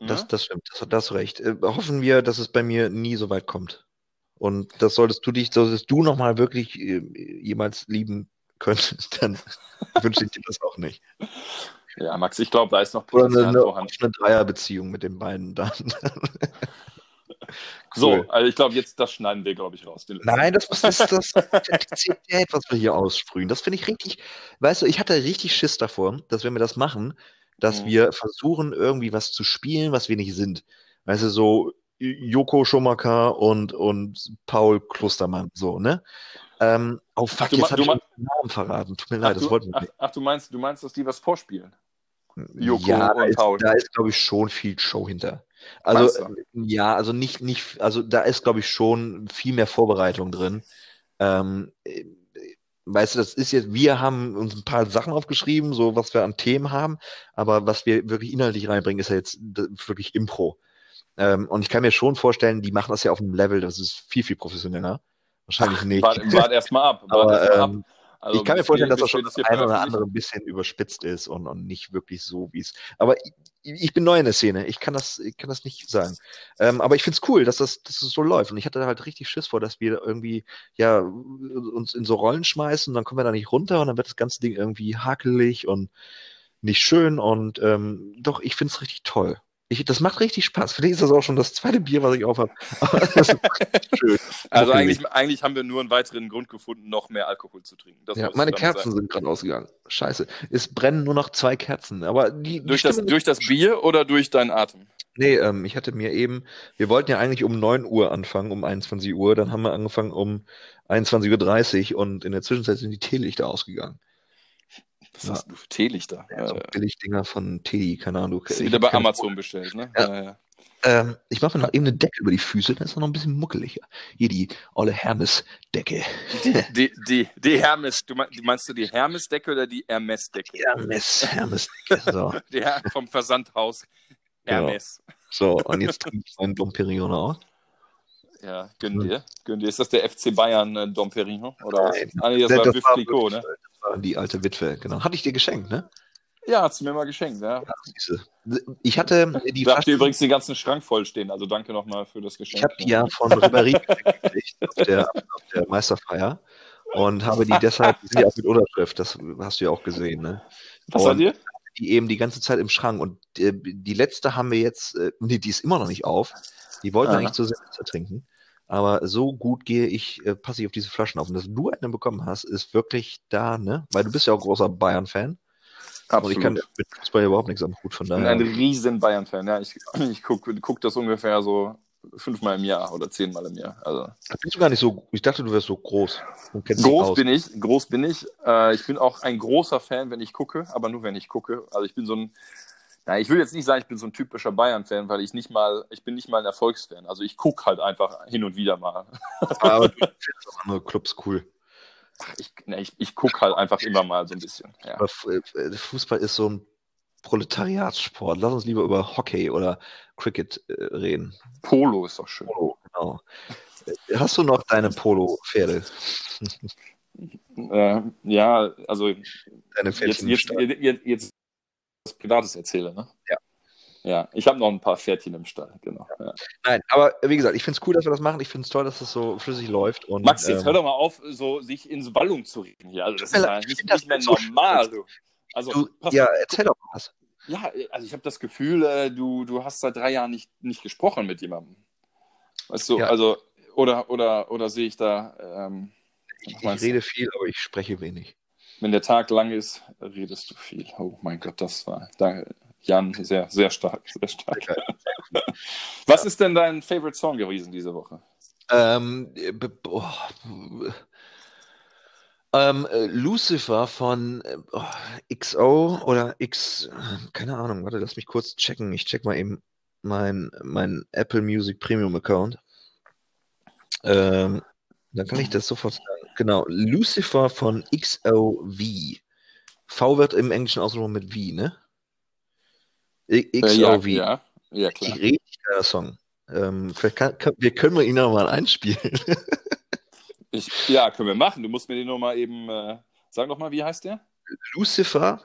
Das, Ja? das stimmt. Das, das hast recht. Äh, hoffen wir, dass es bei mir nie so weit kommt. Und das solltest du dich, solltest du nochmal wirklich äh, jemals lieben können, dann wünsche ich dir das auch nicht. ja, Max, ich glaube, da ist noch Oder Potenzial eine, eine offene Dreierbeziehung mit den beiden dann. So, Cool. also ich glaube, jetzt das schneiden wir, glaube ich, raus. Nein, das, ist das Authentizität, was wir hier aussprühen. Das finde ich richtig, weißt du, ich hatte richtig Schiss davor, dass wenn wir das machen, dass Mhm. wir versuchen, irgendwie was zu spielen, was wir nicht sind. Weißt du, so Joko Schumacher und, und Paul Klostermann, so, ne? Ähm, oh fuck, Ach, du jetzt habe ich den Namen verraten. Tut mir Ach, leid, das du, wollten wir ach, nicht. ach, du meinst, du meinst, dass die was vorspielen? Joko ja, da und ist, Paul. da ist, glaube ich, schon viel Show hinter. Also, ja, also nicht, nicht, also da ist, glaube ich, schon viel mehr Vorbereitung drin. Ähm, äh, weißt du, das ist jetzt, wir haben uns ein paar Sachen aufgeschrieben, so was wir an Themen haben, aber was wir wirklich inhaltlich reinbringen, ist ja jetzt wirklich Impro. Ähm, und ich kann mir schon vorstellen, die machen das ja auf einem Level, das ist viel, viel professioneller. Wahrscheinlich nicht. Wart, wart erst mal ab. Wart Aber, erst mal ab. ähm, Also, ich kann mir vorstellen, dass das schon das eine oder andere ein bisschen überspitzt ist und, und nicht wirklich so, wie es. Aber ich, bin neu in der Szene. Ich kann das, ich kann das nicht sagen. Ähm, aber ich finde es cool, dass das, dass es so läuft. Und ich hatte halt richtig Schiss vor, dass wir irgendwie ja uns in so Rollen schmeißen und dann kommen wir da nicht runter und dann wird das ganze Ding irgendwie hakelig und nicht schön. Und ähm, doch, ich finde es richtig toll. Ich, das macht richtig Spaß. Vielleicht ist das auch schon das zweite Bier, was ich auf habe. das ist schön. Also eigentlich, eigentlich haben wir nur einen weiteren Grund gefunden, noch mehr Alkohol zu trinken. Das Ja, meine Kerzen sagen. sind gerade ausgegangen. Scheiße. Es brennen nur noch zwei Kerzen. Aber die, die Durch das, durch das Bier oder durch deinen Atem? Nee, ähm, ich hatte mir eben, wir wollten ja eigentlich um 9 Uhr anfangen, um 21 Uhr. Dann haben wir angefangen um 21.30 Uhr und in der Zwischenzeit sind die Teelichter ausgegangen. Was Ja. hast du für Teelichter? Ja, so Billigdinger von Teddy, keine Ahnung. Ich wieder bei Amazon bestellt, ne? Ja. Ja, ja. Ähm, ich mache mir noch eben eine Decke über die Füße, dann ist es noch ein bisschen muckeliger. Hier die olle Hermes-Decke. Die, die, die Hermes, du meinst, meinst du die Hermes-Decke oder die Hermes-Decke? Hermes, Hermes-Decke. So. Die Her vom Versandhaus Genau. Hermes. so, und jetzt trinke ich meinen Dom Perignon aus. Ja, gönn dir. Gönn dir. Ist das der FC Bayern äh, Dom Perignon? Oder? Nein. Ah, nee, das Das war Veuve Clicquot, ne? Die alte Witwe, genau. Hatte ich dir geschenkt, ne? Ja, hast du mir mal geschenkt, ja. Ich hatte die Da habt ihr übrigens den ganzen Schrank voll stehen, also danke nochmal für das Geschenk. ich habe die ja von Ribéry gekriegt auf der, auf der Meisterfeier und habe die deshalb, die sind ja auch mit Unterschrift, das hast du ja auch gesehen, ne? Was seid ihr? Die eben die ganze Zeit im Schrank und äh, die letzte haben wir jetzt, äh, nee, die ist immer noch nicht auf. Die wollten Ah. eigentlich zur Silvester trinken. Aber so gut gehe ich, äh, passe ich auf diese Flaschen auf. Und dass du eine bekommen hast, ist wirklich da, ne? Weil du bist ja auch großer Bayern-Fan. Und ich kann mit Fußball überhaupt nichts am Hut, von Ich bin daher. ein riesen Bayern-Fan. Ja, ich ich gucke guck das ungefähr so fünfmal im Jahr oder zehnmal im Jahr. Also bist du gar nicht so, ich dachte, du wärst so groß. Groß bin ich, groß bin ich. Äh, ich bin auch ein großer Fan, wenn ich gucke, aber nur wenn ich gucke. Also ich bin so ein, na, ich will jetzt nicht sagen, ich bin so ein typischer Bayern-Fan, weil ich nicht mal, ich bin nicht mal ein Erfolgsfan. Also ich gucke halt einfach hin und wieder mal. Aber du findest auch andere Clubs cool. Ich, na, ich, ich gucke halt einfach immer mal so ein bisschen. Ja. Äh, Fußball ist so ein Proletariatssport. Lass uns lieber über Hockey oder Cricket äh, reden. Polo ist doch schön. Polo, genau. Äh, Hast du noch deine Polo-Pferde? Äh, ja, also Deine jetzt, jetzt, jetzt, jetzt was Privates erzähle, ne? Ja. Ja, ich habe noch ein paar Pferdchen im Stall, genau. Ja. Nein, aber wie gesagt, ich finde es cool, dass wir das machen. Ich finde es toll, dass das so flüssig läuft. Und, Max, jetzt ähm, hör doch mal auf, so sich ins Ballung zu reden hier. Also das ist ja Ich nicht, das nicht mehr so normal. Du. Also, du, ja, auf. erzähl doch mal was. ja, also ich habe das Gefühl, äh, du, du hast seit drei Jahren nicht, nicht gesprochen mit jemandem. Weißt du, Ja. also, oder, oder, oder sehe ich da, ähm, Ich, ich rede viel, aber ich spreche wenig. Wenn der Tag lang ist, redest du viel. Oh mein Gott, das war, danke, Jan, sehr, sehr stark, sehr stark. Was ist denn dein Favorite Song gewesen diese Woche? Ähm, äh, boah, Ähm, äh, Lucifer von äh, oh, XO oder X, keine Ahnung, warte, lass mich kurz checken. Ich check mal eben mein, mein Apple Music Premium Account. Ähm, dann kann ich das sofort sagen. Genau, Lucifer von XOV. V wird im Englischen ausgesprochen mit V, ne? XOV. Äh, ja, ja, ja, klar. Richtig Song. Ähm, vielleicht kann, kann, wir können wir ihn noch mal einspielen. ich, ja, können wir machen. Du musst mir den noch mal eben, äh, sag noch mal, wie heißt der? Lucifer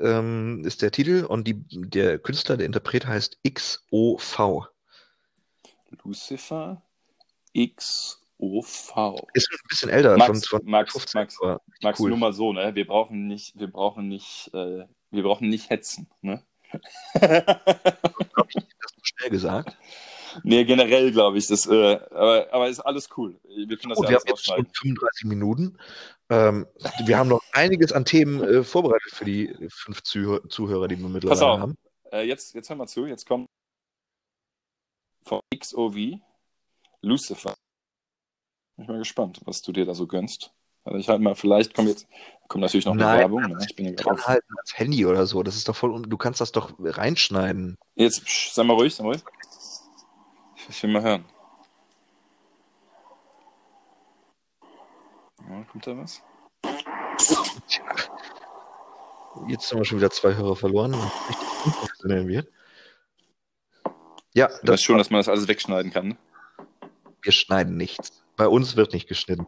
ähm, ist der Titel und die, der Künstler, der Interpret heißt XOV. Lucifer XOV. Ist ein bisschen älter, Max, von Max, 15, Max, Max cool. nur mal so, ne? Wir brauchen nicht, wir brauchen nicht, äh, wir brauchen nicht hetzen, ne? Habe ich das so schnell gesagt? Nee, generell glaube ich. Das, äh, aber, aber ist alles cool. Wir können das Gut, ja wir haben jetzt schon 35 Minuten. Ähm, wir haben noch einiges an Themen äh, vorbereitet für die fünf Zuh Zuhörer, die wir mittlerweile Pass auf. haben. Äh, jetzt, jetzt hör mal zu. Jetzt kommt von XOV Lucifer. Bin ich mal gespannt, was du dir da so gönnst. Also ich halt mal, vielleicht kommt jetzt, kommt natürlich noch Nein, eine Werbung. Ne? Ich bin ja gerade halt als Handy oder so. Das ist doch voll, du kannst das doch reinschneiden. Jetzt, sei mal ruhig, sei mal ruhig. Ich will mal hören. Ja, kommt da was? Jetzt haben wir schon wieder zwei Hörer verloren. Richtig unprofessionell wird. Ja, das weißt schon, dass man das alles wegschneiden kann. Ne? Wir schneiden nichts. Bei uns wird nicht geschnitten.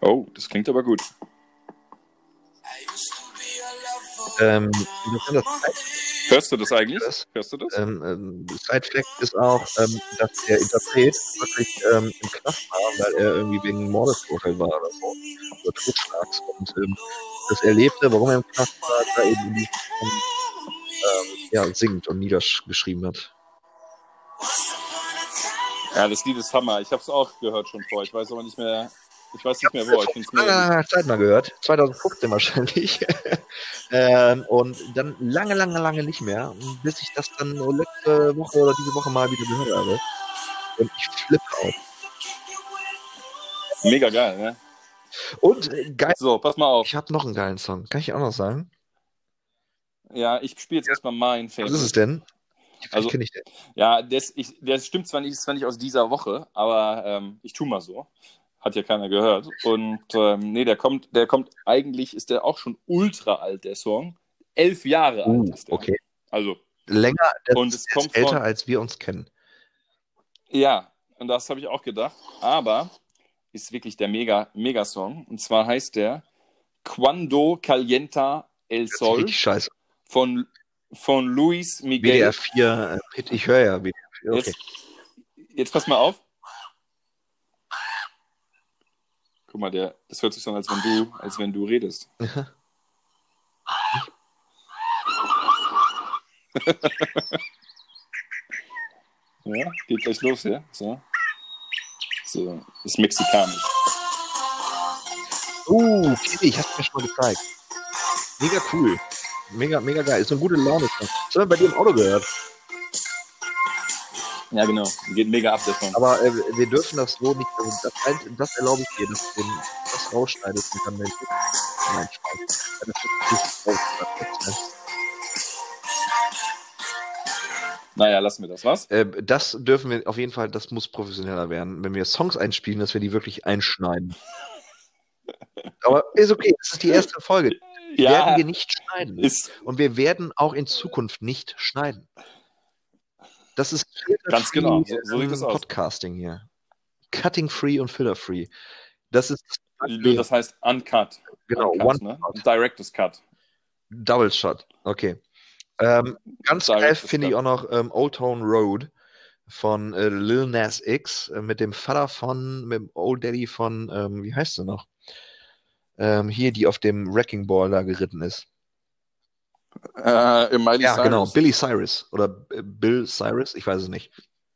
Oh, das klingt aber gut. Ähm, Hörst du das eigentlich? Das, Hörst du das? Ähm, ähm, Side Fact ist auch, ähm, dass der Interpret wirklich ähm, im Knast war, weil er irgendwie wegen Mordesvorfall war oder so. Oder Totschlags. Und ähm, das erlebte, warum er im Knast war, da eben ähm, ja, singt und niedergeschrieben hat. Ja, das Lied ist Hammer. Ich habe es auch gehört schon vor. Ich weiß aber nicht mehr, ich weiß nicht mehr wo. Ich finde lange Zeit mal gehört. 2015 wahrscheinlich. ähm, und dann lange, lange, lange nicht mehr. Bis ich das dann letzte Woche oder diese Woche mal wieder gehört habe. Und ich flippe auf. Mega geil, ne? Und äh, geil. So, pass mal auf. Ich habe noch einen geilen Song. Kann ich auch noch sagen? Ja, ich spiele jetzt erstmal meinen Favorite. Was ist es denn? Also, kenne ich den. Ja, das, ich, das stimmt zwar nicht, ist zwar nicht aus dieser Woche, aber ähm, ich tue mal so hat ja keiner gehört. Und ähm, nee, der kommt, der kommt eigentlich, ist der auch schon ultra alt, der Song. Elf Jahre uh, alt ist der. Okay. Also. Länger, und es kommt älter, von, als wir uns kennen. Ja, und das habe ich auch gedacht. Aber ist wirklich der mega, mega Song. Und zwar heißt der Cuando Calienta el Sol. Scheiße. Von, von Luis Miguel. WDR 4, äh, ich höre ja WDR 4. Okay. Jetzt, jetzt pass mal auf. Guck mal, der, das hört sich so an, als wenn du, als wenn du redest. ja, geht gleich los, ja? So. So, ist mexikanisch. Oh, Kitty, ich hab's mir schon mal gezeigt. Mega cool. Mega, mega geil. Ist eine gute Laune. Das haben wir bei dir im Auto gehört. Ja, genau. Geht mega ab davon. Aber äh, wir dürfen das so nicht. Also das, das erlaube ich dir, dass du das rausschneidest und dann den Nein, Naja, lassen wir das, was? Äh, das dürfen wir auf jeden Fall, das muss professioneller werden. Wenn wir Songs einspielen, dass wir die wirklich einschneiden. Aber ist okay, das ist die erste Folge. Ja, werden wir nicht schneiden. Ist... Und wir werden auch in Zukunft nicht schneiden. Das ist ganz genau. So, so sieht es aus. Podcasting hier. Cutting free und filler free. Das ist das heißt uncut. Genau, uncut, one ne? Director's Cut. Double Shot. Okay. Ähm, ganz geil finde ich auch noch ähm, Old Town Road von äh, Lil Nas X äh, mit dem Vater von, mit dem Old Daddy von, ähm, wie heißt sie noch? Ähm, hier, die auf dem Wrecking Ball da geritten ist. Äh, Miley ja, genau, Cyrus. genau, Billy Cyrus oder Bill Cyrus, ich weiß es nicht.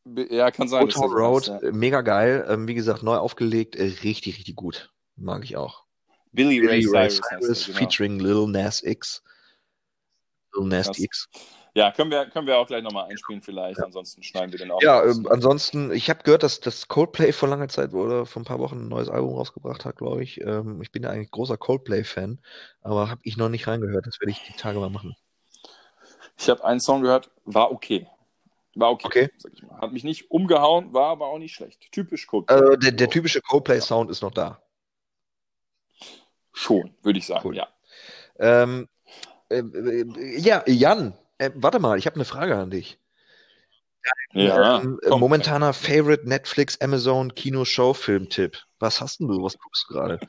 Ja, kann sein. Old Town Road, ja. mega geil. Ähm, wie gesagt, neu aufgelegt, äh, richtig, richtig gut. Mag ich auch. Billy, Billy Ray, Ray Cyrus, Cyrus genau. featuring Lil Nas X. Lil Nas X. Ja, können wir, können wir auch gleich nochmal einspielen vielleicht, ja. ansonsten schneiden wir den auch. Ja, ähm, ansonsten, ich habe gehört, dass das Coldplay vor langer Zeit oder vor ein paar Wochen ein neues Album rausgebracht hat, glaube ich. Ähm, ich bin ja eigentlich großer Coldplay-Fan, aber habe ich noch nicht reingehört, das werde ich die Tage mal machen. Ich habe einen Song gehört, war okay. War okay, okay. sag ich mal. Hat mich nicht umgehauen, war aber auch nicht schlecht. Typisch Coldplay. Also der, der typische Coldplay-Sound ist noch da. Schon, würde ich sagen, cool. ja. Ähm, äh, äh, ja, Jan, äh, warte mal, ich habe eine Frage an dich. Ja, ähm, momentaner Favorite Netflix, Amazon, Kino, Show, Filmtipp. Was hast denn du? Was guckst du gerade?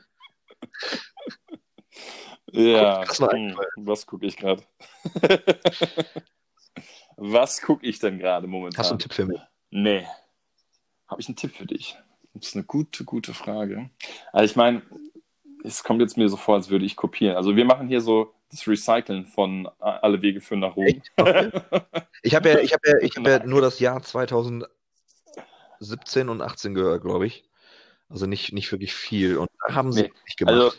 ja, hm, was gucke ich gerade? was gucke ich denn gerade momentan? Hast du einen Tipp für mich? Nee. Habe ich einen Tipp für dich? Das ist eine gute, gute Frage. Also ich meine, es kommt jetzt mir so vor, als würde ich kopieren. Also wir machen hier so das Recyceln von Alle Wege führen nach Rom. Okay. Ich habe ja, ich hab ja, ich hab ja nur das Jahr 2017 und 18 gehört, glaube ich. Also nicht, nicht wirklich viel. Und da haben sie nee. nicht gemacht. Also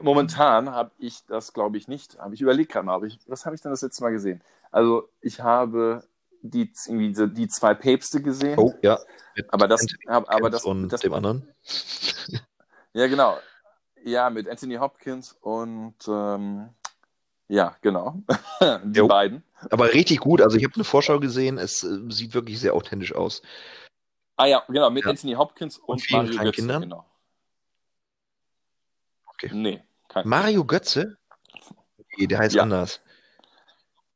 momentan habe ich das, glaube ich, nicht. Habe ich überlegt gerade mal, ich, was habe ich denn das letzte Mal gesehen? Also ich habe die, irgendwie die zwei Päpste gesehen. Oh, ja. aber das, aber das, und das, dem anderen. ja, genau. Ja, mit Anthony Hopkins und ähm, ja, genau. Die jo. beiden. Aber richtig gut. Also ich habe eine Vorschau gesehen. Es äh, sieht wirklich sehr authentisch aus. Ah ja, genau. Mit ja. Anthony Hopkins und, und Mario Götze. Kindern? Genau. Okay. Nee. Kein Mario Götze? Okay, der heißt ja. anders.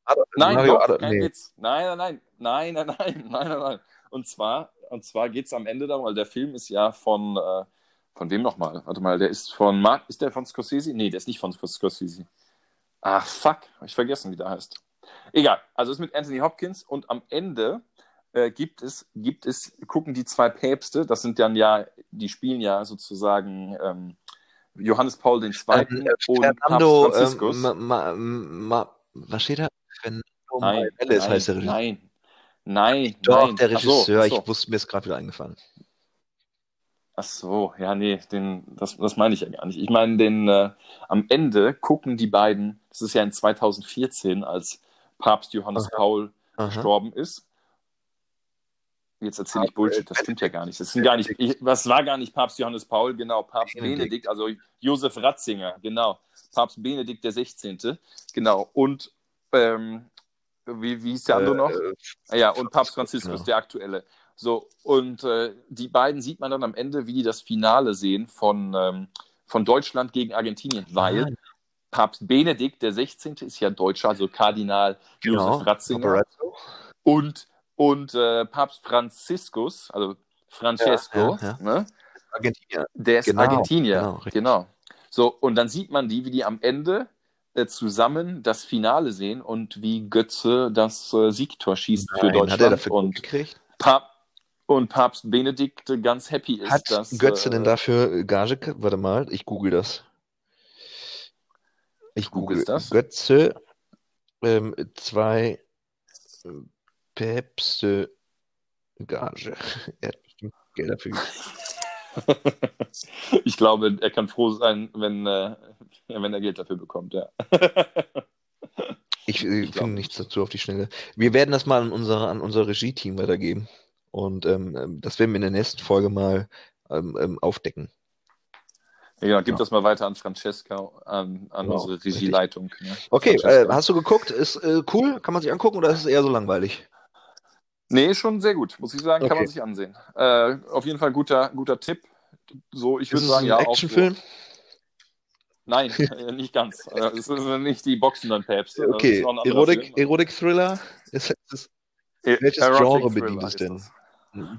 Ad nein, Mario doch, Ad nee. Nein, nein, nein, nein, nein, nein, nein, nein. Und zwar, und zwar geht es am Ende darum, weil der Film ist ja von, äh, von wem nochmal? Warte mal, der ist von Mark, ist der von Scorsese? Nee, der ist nicht von Scorsese. Ach, fuck, hab ich vergessen, wie der heißt. Egal, also ist mit Anthony Hopkins und am Ende äh, gibt es, gibt es, gucken die zwei Päpste, das sind dann ja, die spielen ja sozusagen ähm, Johannes Paul II. Ähm, und Fernando, Papst Franziskus. Ähm, ma, ma, was steht da? Fernando nein, nein, heißt der Regisseur. Nein, nein, Doch, nein. der Regisseur, so, so. ich wusste, mir ist gerade wieder eingefallen. Ach so, ja, nee, den, das, das meine ich ja gar nicht. Ich meine, den äh, am Ende gucken die beiden, das ist ja in 2014, als Papst Johannes Aha. Paul Aha. gestorben ist. Jetzt erzähle ich Bullshit, das stimmt ja gar nicht. Das sind gar nicht, ich, was war gar nicht Papst Johannes Paul, genau, Papst Benedikt, Benedikt also Josef Ratzinger, genau, Papst Benedikt der 16. Genau, und ähm, wie, wie ist der andere äh, noch? Äh, ja, und Papst Franziskus, genau. der aktuelle. So, und äh, die beiden sieht man dann am Ende, wie die das Finale sehen von, ähm, von Deutschland gegen Argentinien, weil ah. Papst Benedikt der 16. ist ja Deutscher, also Kardinal genau. Josef Ratzinger. Und, und äh, Papst Franziskus, also Francesco, ja, ja, ja. Ne? Argentinier. der ist genau, Argentinier. Genau, genau. So, und dann sieht man die, wie die am Ende äh, zusammen das Finale sehen und wie Götze das äh, Siegtor schießt Nein, für Deutschland. Hat er dafür und gekriegt? Pap und Papst Benedikt ganz happy ist. Hat dass, Götze äh, denn dafür Gage? Warte mal, ich google das. Ich google das. Götze, ähm, zwei Päpste Gage. Er hat bestimmt Geld dafür Ich glaube, er kann froh sein, wenn, äh, wenn er Geld dafür bekommt, ja. ich, ich finde nichts dazu auf die Schnelle. Wir werden das mal an unser, an unser Regie-Team weitergeben. Und ähm, das werden wir in der nächsten Folge mal ähm, ähm aufdecken. Ja, genau, gib ja. das mal weiter an Francesca, an, an genau, unsere Regieleitung. Ne? Okay, äh, hast du geguckt? Ist äh, cool? Kann man sich angucken oder ist es eher so langweilig? Nee, schon sehr gut, muss ich sagen, okay. kann man sich ansehen. Äh, auf jeden Fall guter, guter Tipp. So, ich würde sagen, ein ja. Actionfilm? Nein, äh, nicht ganz. Äh, es sind nicht die boxenden Päpste. Okay, Erotik, Erotik-Thriller? Ist, ist, welches Genre bedient es denn? Das.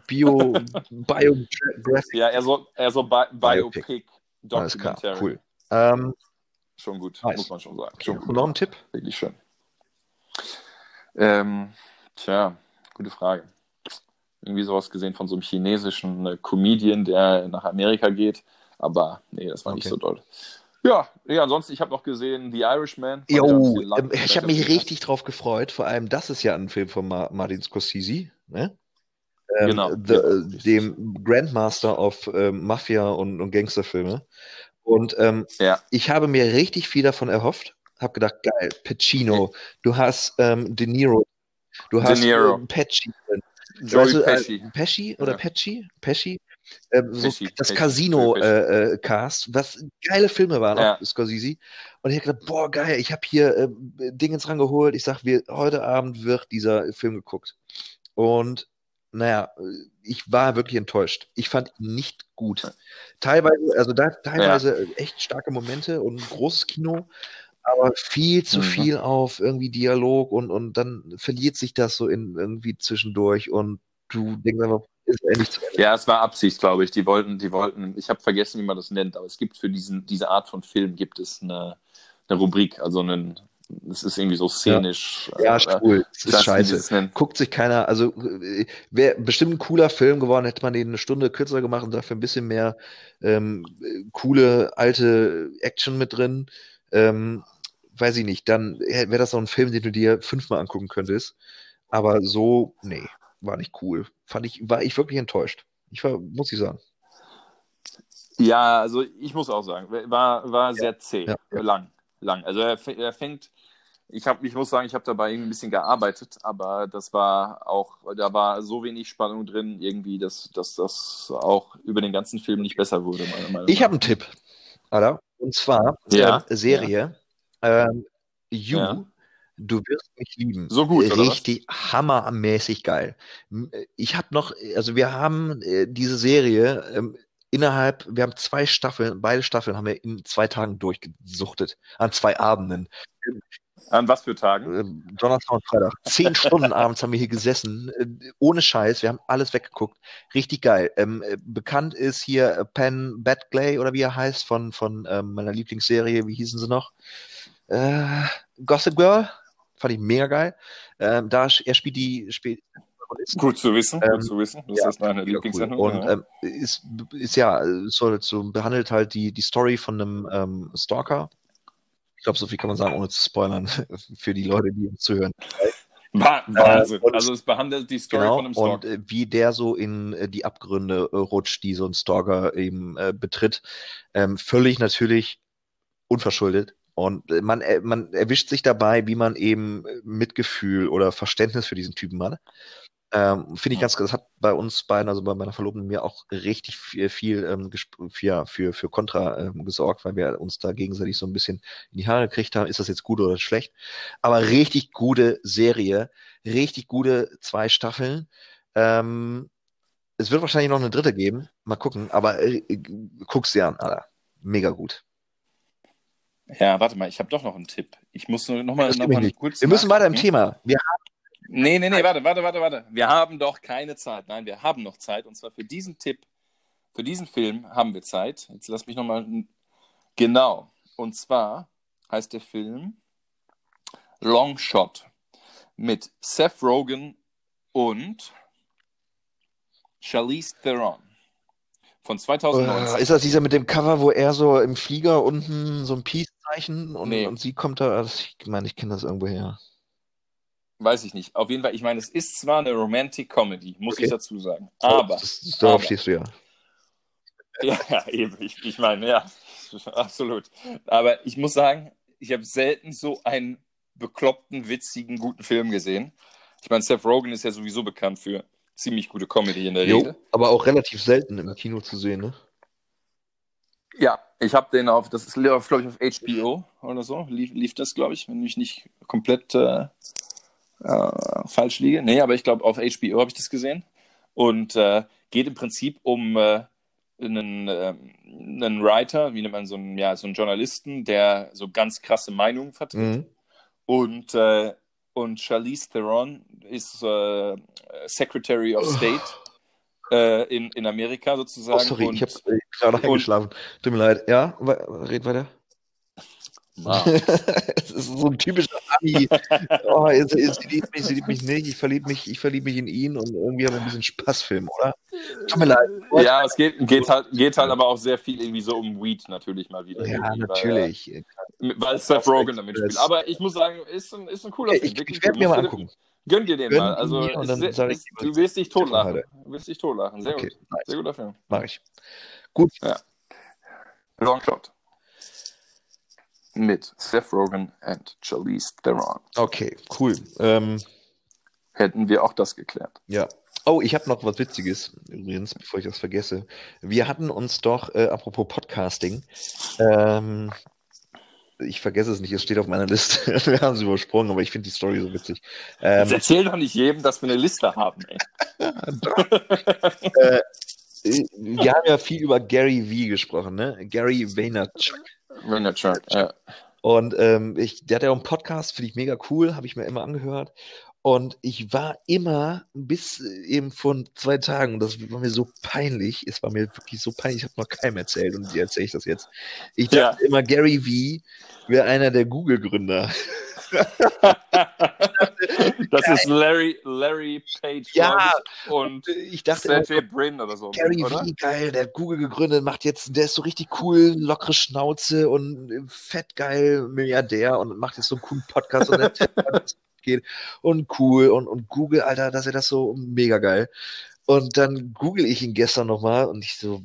Bio, Biographic. Ja, er so, er so Bi Biopic. Biopic Alles klar, cool. Ähm, schon gut, nice. muss man schon sagen. Schon gut. Noch ein Tipp? Wirklich schön. Ähm, tja, gute Frage. Irgendwie sowas gesehen von so einem chinesischen äh, Comedian, der nach Amerika geht. Aber nee, das war okay. nicht so doll. Ja, ja, ansonsten, ich habe noch gesehen The Irishman. Jo, ähm, ich habe mich richtig drauf gefreut. Vor allem, das ist ja ein Film von Martin Scorsese. Ne? Ähm, genau. the, äh, dem Grandmaster of ähm, Mafia und, und Gangsterfilme. Und ähm, ja. ich habe mir richtig viel davon erhofft. hab gedacht, geil, Pacino, du hast ähm, De Niro, du hast ähm, Pesci, weißt äh, Pesci. Äh, Pesci oder ja. Pesci? Pesci? Ähm, so Pesci, das Casino-Cast, äh, äh was geile Filme waren, ja. auch Scorsese. Und ich habe gedacht, boah, geil, ich habe hier äh, Dingens rangeholt. Ich sag, wir, heute Abend wird dieser Film geguckt. Und naja, ich war wirklich enttäuscht. Ich fand ihn nicht gut. Teilweise, also da teilweise ja. echt starke Momente und großes Kino, aber viel zu mhm. viel auf irgendwie Dialog und, und dann verliert sich das so in irgendwie zwischendurch und du denkst einfach, ist endlich zu Ende. Ja, es war Absicht, glaube ich. Die wollten, die wollten, ich habe vergessen, wie man das nennt, aber es gibt für diesen, diese Art von Film gibt es eine, eine Rubrik, also einen, es ist irgendwie so szenisch. Ja, ja äh, schwul. Das ist scheiße. Guckt sich keiner, also wäre bestimmt ein cooler Film geworden, hätte man den eine Stunde kürzer gemacht und dafür ein bisschen mehr ähm, coole alte Action mit drin. Ähm, weiß ich nicht, dann wäre das so ein Film, den du dir fünfmal angucken könntest. Aber so, nee, war nicht cool. Fand ich, war ich wirklich enttäuscht. Ich war, muss ich sagen. Ja, also ich muss auch sagen, war, war sehr zäh, ja, ja. lang, lang. Also er, er fängt, ich habe, ich muss sagen, ich habe dabei ein bisschen gearbeitet, aber das war auch, da war so wenig Spannung drin, irgendwie, dass, dass das auch über den ganzen Film nicht besser wurde. ich habe einen Tipp, Alter. Und zwar ja, äh, Serie ähm, You, ja. du wirst mich lieben. So gut, Richtig hammermäßig geil. Äh, ich habe noch, also wir haben äh, diese Serie ähm, innerhalb, wir haben zwei Staffeln, beide Staffeln haben wir in zwei Tagen durchgesuchtet, an zwei Abenden. An was für Tagen? Ähm, Donnerstag und Freitag. Zehn Stunden abends haben wir hier gesessen, äh, ohne Scheiß. Wir haben alles weggeguckt. Richtig geil. Ähm, äh, bekannt ist hier Penn Badgley oder wie er heißt von, von ähm, meiner Lieblingsserie. Wie hießen sie noch? Äh, Gossip Girl, fand ich mega geil. Ähm, da er spielt die spielt Gut zu wissen, ähm, gut zu wissen. Das ja, ist meine Lieblingssendung. Cool. Und ja. Ähm, ist, ist ja, soll so behandelt halt die, die Story von einem ähm, Stalker. Ich glaube, so viel kann man sagen, ohne zu spoilern, für die Leute, die uns zuhören. Wahnsinn. Äh, also es behandelt die Story genau, von einem Stalker. Und äh, wie der so in äh, die Abgründe äh, rutscht, die so ein Stalker eben äh, betritt. Ähm, völlig natürlich unverschuldet. Und äh, man, äh, man erwischt sich dabei, wie man eben äh, Mitgefühl oder Verständnis für diesen Typen hat. Ähm, Finde ich ganz, das hat bei uns beiden, also bei meiner Verlobten mir auch richtig viel, viel ähm, für, für, für Kontra ähm, gesorgt, weil wir uns da gegenseitig so ein bisschen in die Haare gekriegt haben, ist das jetzt gut oder schlecht. Aber richtig gute Serie, richtig gute zwei Staffeln. Ähm, es wird wahrscheinlich noch eine dritte geben, mal gucken, aber äh, guck's dir an, Alter. Mega gut. Ja, warte mal, ich habe doch noch einen Tipp. Ich muss nur noch mal, noch mal kurz. Wir müssen weiter im Thema. Wir haben nee, nee, nee, warte, warte, warte, warte. Wir haben doch keine Zeit. Nein, wir haben noch Zeit. Und zwar für diesen Tipp, für diesen Film haben wir Zeit. Jetzt lass mich noch mal. Genau. Und zwar heißt der Film Long Shot mit Seth Rogen und Charlize Theron. Von 2019. ist das dieser mit dem Cover, wo er so im Flieger unten so ein Peace-Zeichen und, nee. und sie kommt da, also ich meine, ich kenne das irgendwo her. Weiß ich nicht. Auf jeden Fall, ich meine, es ist zwar eine Romantic Comedy, muss okay. ich dazu sagen. Aber. Das, darauf stehst du ja. Ja, ja eben. Ich, ich meine, ja, absolut. Aber ich muss sagen, ich habe selten so einen bekloppten, witzigen, guten Film gesehen. Ich meine, Seth Rogen ist ja sowieso bekannt für ziemlich gute Comedy in der jo, Regel. Aber auch relativ selten im Kino zu sehen, ne? Ja, ich habe den auf, das ist, glaube ich, auf HBO oder so, lief, lief das, glaube ich, wenn ich nicht komplett äh, äh, falsch liege. Nee, aber ich glaube, auf HBO habe ich das gesehen. Und äh, geht im Prinzip um äh, einen, äh, einen Writer, wie nennt man so einen, ja, so einen Journalisten, der so ganz krasse Meinungen vertritt. Mhm. Und äh, und Charlize Theron ist äh, Secretary of State äh, in, in Amerika sozusagen. Oh, sorry, und, ich habe gerade eingeschlafen. Tut mir leid. Ja, red weiter. Wow. das ist so ein typischer Ami. Oh, sie, liebt mich, sie liebt mich nicht, ich verliebe mich, ich verlieb mich in ihn und irgendwie haben wir ein bisschen Spaßfilm, oder? Tut mir leid. Ja, es geht, geht, halt, geht halt aber auch sehr viel irgendwie so um Weed natürlich mal wieder. Ja, natürlich. Weil, weil Seth Rogen damit spielt. Aber ich muss sagen, ist ein, ist ein cooler Film. Ich, ich werde mir mal angucken. Gönn dir den Gönn mal. Also, ist, ist, du wirst dich totlachen. Du wirst dich totlachen. Sehr okay, gut. Nice. Sehr guter Film. Mach ich. Gut. Ja. Long Shot. Mit Seth Rogen und Charlize Theron. Okay, cool. Ähm, Hätten wir auch das geklärt. Ja. Oh, ich habe noch was Witziges, übrigens, bevor ich das vergesse. Wir hatten uns doch, äh, apropos Podcasting, ähm, ich vergesse es nicht, es steht auf meiner Liste. wir haben es übersprungen, aber ich finde die Story so witzig. Ähm, erzähl doch nicht jedem, dass wir eine Liste haben, ey. äh, wir haben ja viel über Gary V gesprochen, ne? Gary Vaynerchuk. Vaynerchuk, ja. Und ähm, ich, der hat ja auch einen Podcast, finde ich mega cool, habe ich mir immer angehört. Und ich war immer bis äh, eben vor zwei Tagen, das war mir so peinlich, es war mir wirklich so peinlich, ich habe noch keinem erzählt und dir erzähle ich das jetzt. Ich dachte ja. immer, Gary V wäre einer der Google-Gründer. das ist Larry, Larry Page ja, und ich dachte Sergey Brin oder so. Gary oder? V, geil, der hat Google gegründet, macht jetzt, der ist so richtig cool, lockere Schnauze und fett geil, Milliardär und macht jetzt so einen coolen Podcast und geht und cool und, und Google, Alter, dass er das so mega geil. Und dann google ich ihn gestern nochmal und ich so,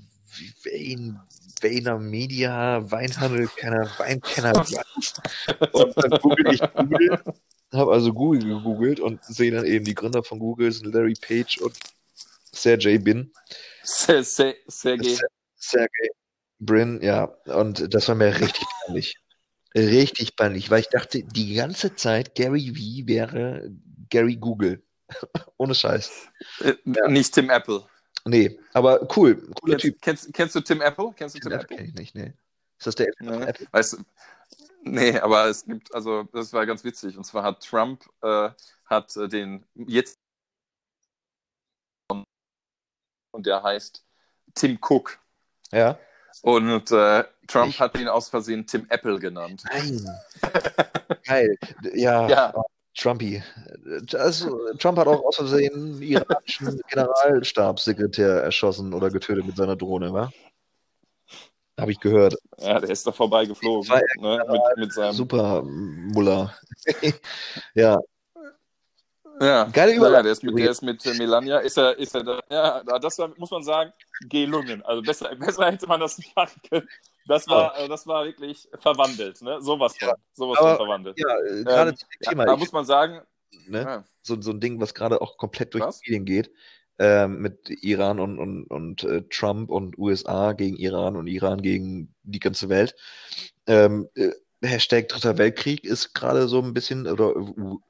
Wayne, Vayner Media, Weinhandel, keiner, Weinkenner. Und dann google ich Google, habe also Google gegoogelt und sehe dann eben die Gründer von Google sind Larry Page und Sergey Bin. Sergey. Sergey Brin, ja. Und das war mir richtig peinlich. Richtig peinlich, weil ich dachte die ganze Zeit, Gary V wäre Gary Google. Ohne Scheiß. Äh, ja. Nicht Tim Apple. Nee, aber cool. Cooler kennst, Typ. Kennst, kennst, du Tim Apple? Kennst du Tim, Tim Apple? Kenn ich nicht, nee. Ist das der nee. Apple? Weißt du, nee, aber es gibt, also das war ganz witzig. Und zwar hat Trump äh, hat äh, den jetzt und der heißt Tim Cook. Ja. Und äh, Trump ich... hat ihn aus Versehen Tim Apple genannt. Nein. Geil. Ja. ja. Trumpy. Also, Trump hat auch aus Versehen iranischen Generalstabssekretär erschossen oder getötet mit seiner Drohne, wa? Habe ich gehört. Ja, der ist da vorbeigeflogen. Ne? Mit, mit seinem Super Muller. ja. Ja, Geile Überleitung. Ja, der ist mit, der ist mit Melania, ist er, ist er da, ja, das war, muss man sagen, gelungen. Also besser, besser hätte man das nicht machen können. Das war, oh. das war wirklich verwandelt, ne? Sowas von, ja. sowas Aber, von verwandelt. Ja, äh, gerade ähm, zum Thema. da muss man sagen, ne? Ja. So, so ein Ding, was gerade auch komplett durch was? die Medien geht, mit Iran und, und, und äh, Trump und USA gegen Iran und Iran gegen die ganze Welt. Ähm, äh, Hashtag Dritter Weltkrieg ist gerade so ein bisschen, oder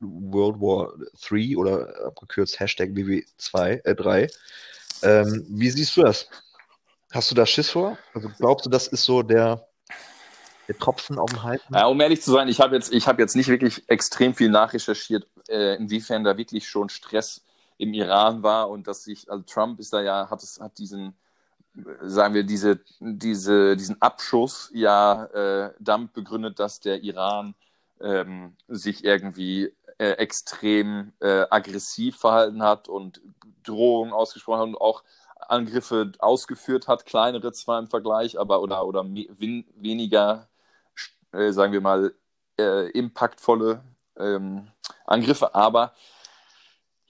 World War 3 oder abgekürzt Hashtag WW2, äh 3. Ähm, wie siehst du das? Hast du da Schiss vor? Also glaubst du, das ist so der, der Tropfen auf dem Heißen? Ja, um ehrlich zu sein, ich habe jetzt, hab jetzt nicht wirklich extrem viel nachrecherchiert, äh, inwiefern da wirklich schon Stress im Iran war und dass sich, also Trump ist da ja, hat es, hat diesen sagen wir, diese, diese, diesen Abschuss ja äh, damit begründet, dass der Iran ähm, sich irgendwie äh, extrem äh, aggressiv verhalten hat und Drohungen ausgesprochen hat und auch Angriffe ausgeführt hat, kleinere zwar im Vergleich, aber oder, oder weniger, äh, sagen wir mal, äh, impactvolle ähm, Angriffe, aber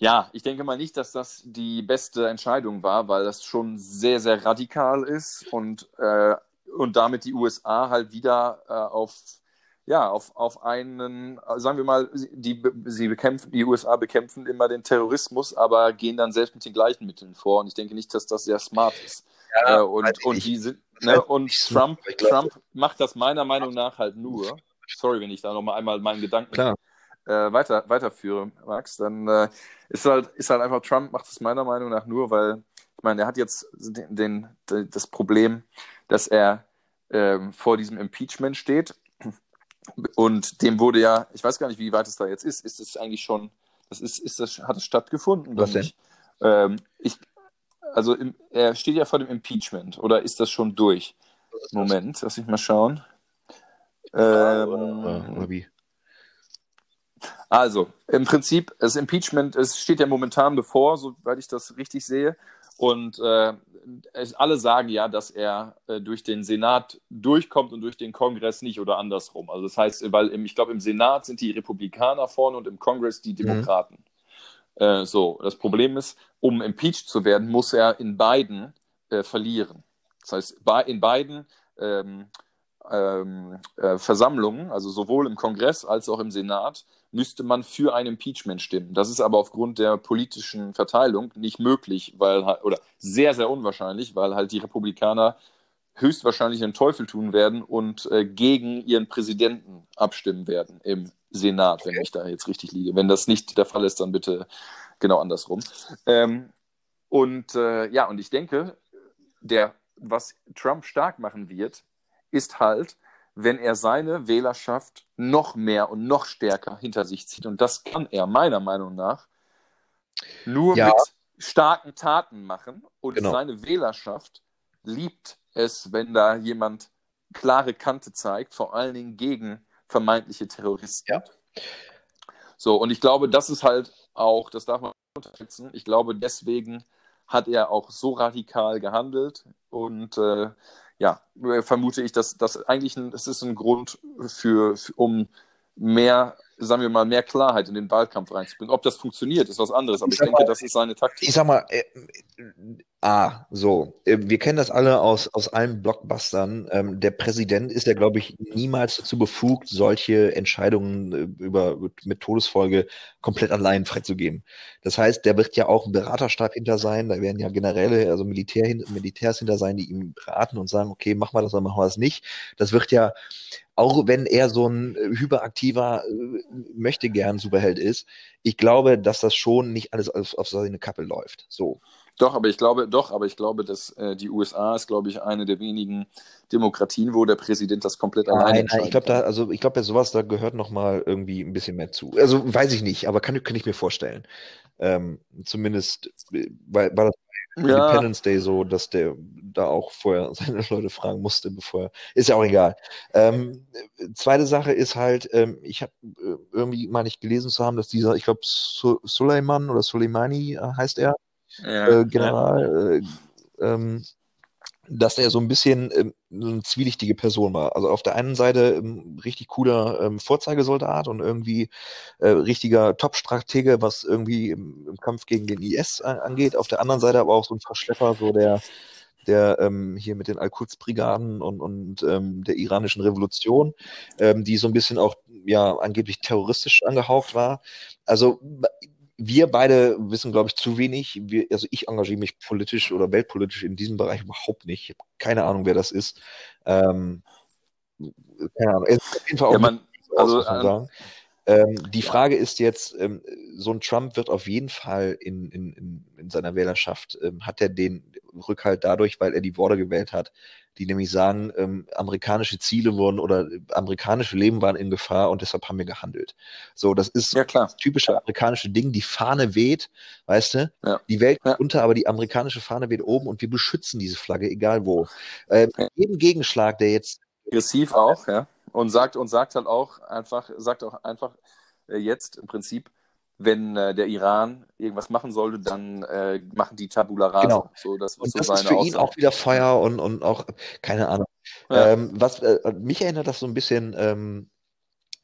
ja, ich denke mal nicht, dass das die beste Entscheidung war, weil das schon sehr, sehr radikal ist und, äh, und damit die USA halt wieder äh, auf, ja, auf, auf einen, sagen wir mal, die, sie bekämpfen, die USA bekämpfen immer den Terrorismus, aber gehen dann selbst mit den gleichen Mitteln vor. Und ich denke nicht, dass das sehr smart ist. Ja, äh, und, also und, ich, die sind, ne, und Trump, Trump macht das meiner Meinung nach halt nur. Sorry, wenn ich da nochmal einmal meinen Gedanken Klar äh, weiter, weiterführe, Max, dann äh, ist, halt, ist halt einfach, Trump macht es meiner Meinung nach nur, weil, ich meine, er hat jetzt den, den, das Problem, dass er ähm, vor diesem Impeachment steht. Und dem wurde ja, ich weiß gar nicht, wie weit es da jetzt ist, ist es eigentlich schon, das ist, ist das, hat es stattgefunden? Was denn? Ähm, ich, also im, er steht ja vor dem Impeachment, oder ist das schon durch? Moment, lass mich mal schauen. Ähm, oder, oder wie? Also, im Prinzip, das Impeachment, es steht ja momentan bevor, soweit ich das richtig sehe. Und äh, es, alle sagen ja, dass er äh, durch den Senat durchkommt und durch den Kongress nicht oder andersrum. Also das heißt, weil im, ich glaube, im Senat sind die Republikaner vorne und im Kongress die mhm. Demokraten. Mhm. Äh, so, das Problem ist, um impeached zu werden, muss er in beiden äh, verlieren. Das heißt, in beiden ähm, ähm, äh, Versammlungen, also sowohl im Kongress als auch im Senat, müsste man für ein Impeachment stimmen. Das ist aber aufgrund der politischen Verteilung nicht möglich, weil oder sehr, sehr unwahrscheinlich, weil halt die Republikaner höchstwahrscheinlich den Teufel tun werden und äh, gegen ihren Präsidenten abstimmen werden im Senat, wenn ich da jetzt richtig liege. Wenn das nicht der Fall ist, dann bitte genau andersrum. Ähm, und äh, ja, und ich denke, der, was Trump stark machen wird, ist halt, wenn er seine Wählerschaft noch mehr und noch stärker hinter sich zieht. Und das kann er meiner Meinung nach nur ja. mit starken Taten machen. Und genau. seine Wählerschaft liebt es, wenn da jemand klare Kante zeigt, vor allen Dingen gegen vermeintliche Terroristen. Ja. So, und ich glaube, das ist halt auch, das darf man unterschätzen, ich glaube, deswegen hat er auch so radikal gehandelt und äh, ja, vermute ich, dass das eigentlich ein, das ist ein Grund für, für, um mehr sagen wir mal, mehr Klarheit in den Wahlkampf reinzubringen. Ob das funktioniert, ist was anderes, aber ich, ich denke, mal, das ist seine Taktik. Ich sag mal, äh, ah, so, äh, wir kennen das alle aus, aus allen Blockbustern. Ähm, der Präsident ist ja, glaube ich, niemals dazu befugt, solche Entscheidungen äh, über, mit Todesfolge komplett allein freizugeben. Das heißt, der wird ja auch ein Beraterstab hinter sein, da werden ja Generäle, also Militär, Militärs hinter sein, die ihm beraten und sagen, okay, mach mal das oder mach mal das nicht. Das wird ja auch wenn er so ein äh, hyperaktiver äh, möchte gern Superheld ist, ich glaube, dass das schon nicht alles auf, auf seine Kappe läuft. So. Doch, aber ich glaube, doch, aber ich glaube, dass äh, die USA ist, glaube ich, eine der wenigen Demokratien, wo der Präsident das komplett nein, alleine Nein, ich glaube, da, also ich glaube, bei sowas, da gehört noch mal irgendwie ein bisschen mehr zu. Also weiß ich nicht, aber kann, kann ich mir vorstellen. Ähm, zumindest, äh, weil, weil das ja. Independence Day so, dass der da auch vorher seine Leute fragen musste, bevor er. Ist ja auch egal. Ähm, zweite Sache ist halt, ähm, ich habe äh, irgendwie mal nicht gelesen zu haben, dass dieser, ich glaube, Su Suleiman oder Soleimani äh, heißt er, ja, äh, General, ja. Äh, ähm, dass er so ein bisschen ähm, eine zwielichtige Person war. Also auf der einen Seite ähm, richtig cooler ähm, Vorzeigesoldat und irgendwie äh, richtiger Top-Stratege, was irgendwie im, im, Kampf gegen den IS angeht. Auf der anderen Seite aber auch so ein Verschlepper, so der der ähm, hier mit den Al-Quds-Brigaden und, und ähm, der iranischen Revolution, ähm, die so ein bisschen auch ja angeblich terroristisch angehaucht war. Also wir beide wissen, glaube ich, zu wenig. Wir, also ich engagiere mich politisch oder weltpolitisch in diesem Bereich überhaupt nicht. Ich habe keine Ahnung, wer das ist. Ähm, keine Ahnung. Auf jeden Fall auch ja, man, also, ähm, ähm, die Frage ist jetzt, ähm, so ein Trump wird auf jeden Fall in, in, in, in seiner Wählerschaft, ähm, hat er den Rückhalt dadurch, weil er die Worte gewählt hat, die nämlich sagen, ähm, amerikanische Ziele wurden oder äh, amerikanische Leben waren in Gefahr und deshalb haben wir gehandelt. So, das ist ja, klar. das typische amerikanische Ding. Die Fahne weht, weißt du? Ja. Die Welt ja. unter, aber die amerikanische Fahne weht oben und wir beschützen diese Flagge, egal wo. Ähm. Jeden Gegenschlag, der jetzt aggressiv auch, ja, und sagt und sagt halt auch einfach, sagt auch einfach äh, jetzt im Prinzip, wenn äh, der Iran irgendwas machen sollte, dann äh, machen die Tabula Rasa. Genau. So, das, und so das ist für Aussage. ihn auch wieder Feuer und, und auch, keine Ahnung. Ja. Ähm, was äh, mich erinnert das so ein bisschen, ähm,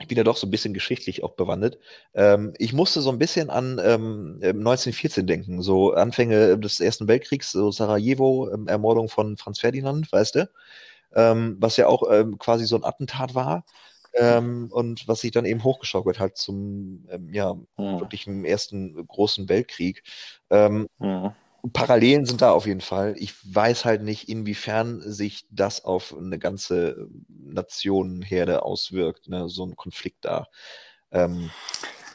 ich bin ja doch so ein bisschen geschichtlich auch bewandert. Ähm, ich musste so ein bisschen an ähm, 1914 denken, so Anfänge des Ersten Weltkriegs, so Sarajevo, ähm, Ermordung von Franz Ferdinand, weißt du? Ähm, was ja auch ähm, quasi so ein Attentat war. Ähm, und was sich dann eben hochgeschaukelt hat zum ähm, ja, wirklich im ersten großen Weltkrieg. Ähm, mhm. Parallelen sind da auf jeden Fall. Ich weiß halt nicht, inwiefern sich das auf eine ganze Nationenherde auswirkt, ne? so ein Konflikt da. Ähm,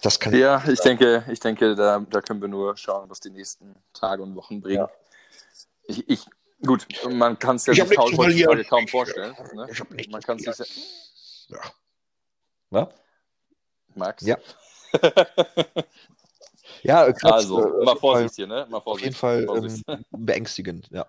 das kann ja, ich denke, ich denke, da, da können wir nur schauen, was die nächsten Tage und Wochen bringen. Ja. Ich, ich, gut, man kann es ja sich heutzutage kaum vorstellen. Ne? Man kann es sich ja. Was? Max? Ja. ja, Quatsch, also, äh, mal Vorsicht hier, ne? Mal Vorsicht. Auf jeden Fall ähm, beängstigend, ja.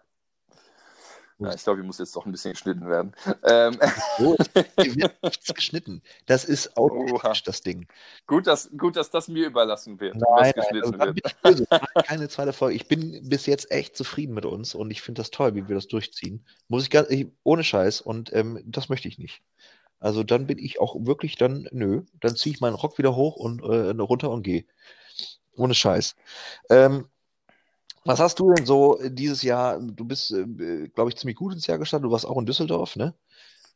Ja, ich glaube, ich muss jetzt doch ein bisschen geschnitten werden. Ähm. Oh, wird nichts geschnitten. Das ist automatisch das Ding. Gut dass, gut, dass das mir überlassen wird. Nein, nein also wird. keine zweite Folge. Ich bin bis jetzt echt zufrieden mit uns und ich finde das toll, wie wir das durchziehen. Muss ich ganz, ich, ohne Scheiß und ähm, das möchte ich nicht. Also dann bin ich auch wirklich dann, nö, dann ziehe ich meinen Rock wieder hoch und äh, runter und gehe. Ohne Scheiß. Ähm, was hast du denn so dieses Jahr? Du bist, äh, glaube ich, ziemlich gut ins Jahr gestartet. Du warst auch in Düsseldorf, ne?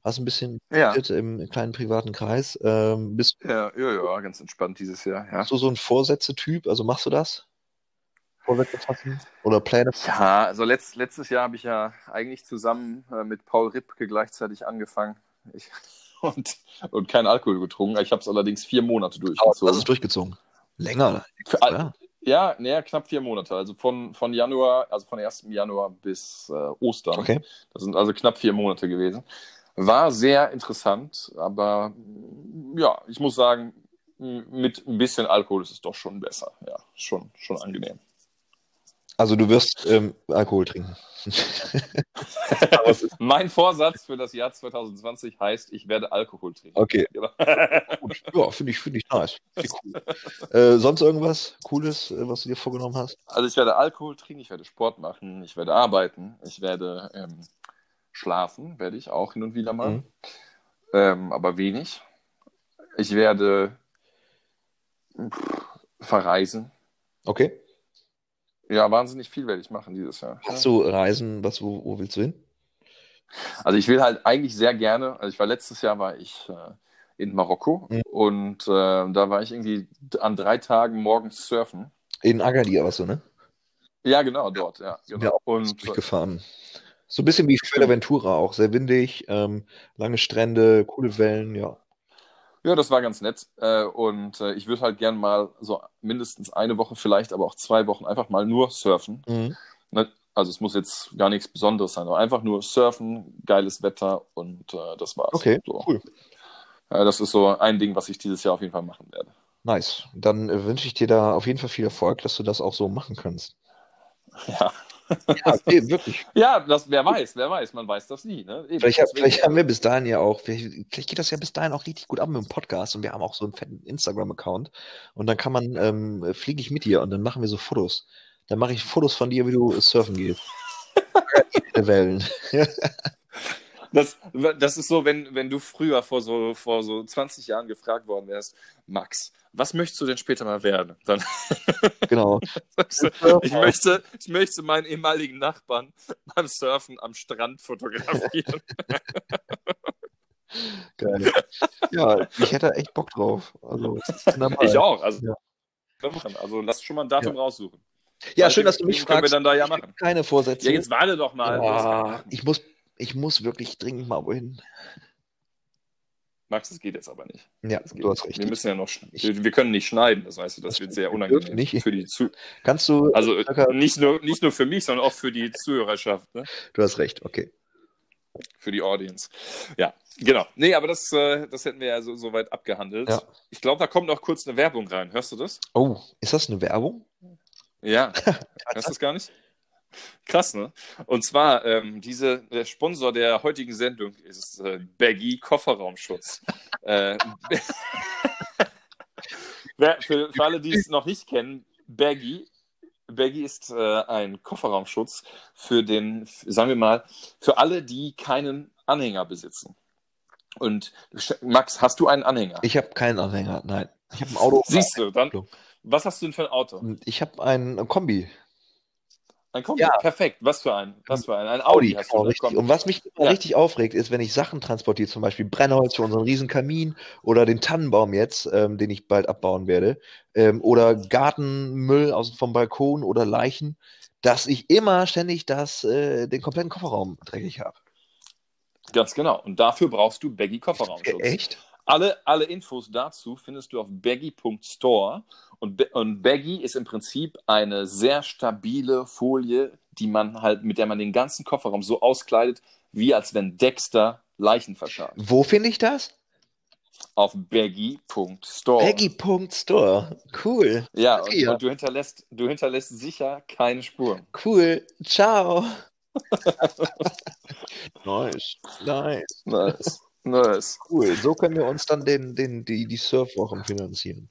hast ein bisschen ja. im kleinen privaten Kreis. Ähm, bist ja, ja, ja, ganz entspannt dieses Jahr. Ja. Bist du so ein Vorsätze-Typ? Also machst du das? Vorsätze fassen? Oder Pläne? Ja, also letzt, letztes Jahr habe ich ja eigentlich zusammen äh, mit Paul Ripke gleichzeitig angefangen. Ich, und, und keinen Alkohol getrunken. Ich habe es allerdings vier Monate durchgezogen. Ist durchgezogen? Länger? Für, ja. Ja, näher knapp vier Monate. Also von, von Januar, also von 1. Januar bis äh, Ostern. Okay. Das sind also knapp vier Monate gewesen. War sehr interessant, aber ja, ich muss sagen, mit ein bisschen Alkohol ist es doch schon besser. Ja, schon, schon angenehm. Also du wirst ähm, Alkohol trinken. mein Vorsatz für das Jahr 2020 heißt, ich werde Alkohol trinken. Okay. Ja, finde ich, find ich nice. Cool. Äh, sonst irgendwas Cooles, äh, was du dir vorgenommen hast? Also ich werde Alkohol trinken, ich werde Sport machen, ich werde arbeiten, ich werde ähm, schlafen, werde ich auch hin und wieder mal. Mhm. Ähm, aber wenig. Ich werde verreisen. Okay. Ja, wahnsinnig viel werde ich machen dieses Jahr. Hast du Reisen, was, wo, wo willst du hin? Also ich will halt eigentlich sehr gerne, also ich war letztes Jahr war ich äh, in Marokko mhm. und äh, da war ich irgendwie an drei Tagen morgens surfen. In Agadir warst du, ne? Ja, genau, dort, ja. Genau. Ja, und durchgefahren. So ein bisschen wie Fuerteventura auch, sehr windig, ähm, lange Strände, coole Wellen, ja. Ja, das war ganz nett. Äh, und äh, ich würde halt gern mal so mindestens eine Woche, vielleicht aber auch zwei Wochen einfach mal nur surfen. Mhm. Ne, also es muss jetzt gar nichts Besonderes sein, aber einfach nur surfen, geiles Wetter und äh, das war's. Okay, so. cool. Das ist so ein Ding, was ich dieses Jahr auf jeden Fall machen werde. Nice. Dann wünsche ich dir da auf jeden Fall viel Erfolg, dass du das auch so machen kannst. Ja. Ja, okay, wirklich. ja, das, wer weiß, wer weiß, man weiß das nie. Ne? Eben, vielleicht, vielleicht haben wir bis dahin ja auch, vielleicht, vielleicht, geht das ja bis dahin auch richtig gut ab mit dem Podcast und wir haben auch so einen fetten Instagram-Account und dann kann man, ähm, fliege ich mit dir und dann machen wir so Fotos. Dann mache ich Fotos von dir, wie du surfen gehst. Wellen. Das, das ist so, wenn, wenn du früher vor so, vor so 20 Jahren gefragt worden wärst, Max, was möchtest du denn später mal werden? Dann genau. ich, möchte, ich möchte meinen ehemaligen Nachbarn beim Surfen am Strand fotografieren. Geil. Ja, ich hätte echt Bock drauf. Also, ich auch. Also, ja. also lass schon mal ein Datum ja. raussuchen. Ja, Weil schön, dass du mich fragst. Wir dann da ja machen. Keine Vorsätze. Ja, jetzt warte doch mal. Ja, ich muss ich muss wirklich dringend mal wohin. Max, das geht jetzt aber nicht. Ja, du hast recht. Wir müssen ja noch, wir, wir, können nicht schneiden, das heißt, das, das wird sehr unangenehm nicht. für die Zu Kannst du Also nicht nur, nicht nur für mich, sondern auch für die Zuhörerschaft. Ne? Du hast recht, okay. Für die Audience. Ja, genau. Nee, aber das, äh, das hätten wir ja so, so weit abgehandelt. Ja. Ich glaube, da kommt noch kurz eine Werbung rein. Hörst du das? Oh, ist das eine Werbung? Ja. Hörst du das gar nicht? Krass, ne? Und zwar, ähm, diese, der Sponsor der heutigen Sendung ist äh, Baggy Kofferraumschutz. äh, für, für, alle, die es noch nicht kennen, Baggy, Baggy ist äh, ein Kofferraumschutz für den, sagen wir mal, für alle, die keinen Anhänger besitzen. Und Max, hast du einen Anhänger? Ich habe keinen Anhänger, nein. Ich habe ein Auto. Siehst du, dann. Was hast du denn für ein Auto? Ich habe ein Kombi. Ein Kombi, ja. perfekt. Was für ein? Was für ein? Ein Audi, Audi hast du. Richtig. Und was mich ja. richtig aufregt, ist, wenn ich Sachen transportiere, zum Beispiel Brennholz für unseren riesen Kamin oder den Tannenbaum jetzt, ähm, den ich bald abbauen werde, ähm, oder Gartenmüll aus, vom Balkon oder Leichen, dass ich immer ständig das, äh, den kompletten Kofferraum dreckig habe. Ganz genau. Und dafür brauchst du Baggy Kofferraumschutz. Echt? Alle, alle Infos dazu findest du auf baggy.store. Und, und Baggy ist im Prinzip eine sehr stabile Folie, die man halt, mit der man den ganzen Kofferraum so auskleidet, wie als wenn Dexter Leichen verscharrt. Wo finde ich das? Auf baggy.store. Baggy.store. Cool. Ja, und, und, du, hinterlässt, du hinterlässt sicher keine Spuren. Cool. Ciao. nice. Nice. Nice. Nice. Cool. So können wir uns dann den, den, die, die Surfwochen finanzieren.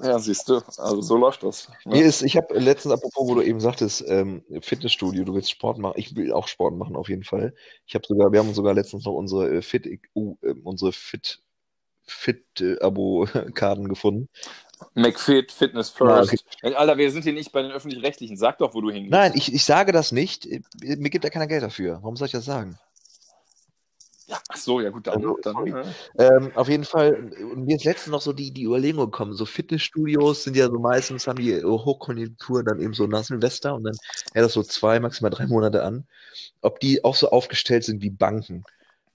Ja, siehst du, also so läuft das. Ne? Mir ist, ich habe letztens, apropos, wo du eben sagtest, ähm, Fitnessstudio, du willst Sport machen. Ich will auch Sport machen, auf jeden Fall. Ich habe sogar, wir haben sogar letztens noch unsere äh, Fit, uh, unsere Fit, Fit-Abo-Karten gefunden. McFit, Fitness First. Ja, okay. Alter, wir sind hier nicht bei den Öffentlich-Rechtlichen. Sag doch, wo du hingehst. Nein, ich, ich sage das nicht. Mir gibt ja keiner Geld dafür. Warum soll ich das sagen? Ja, achso, so, ja gut, dann. Also, dann ja. ähm, auf jeden Fall, und mir ist letztens noch so die, die Überlegung gekommen, so Fitnessstudios sind ja so meistens, haben die Hochkonjunktur dann eben so nach Silvester und dann hält das so zwei, maximal drei Monate an, ob die auch so aufgestellt sind wie Banken.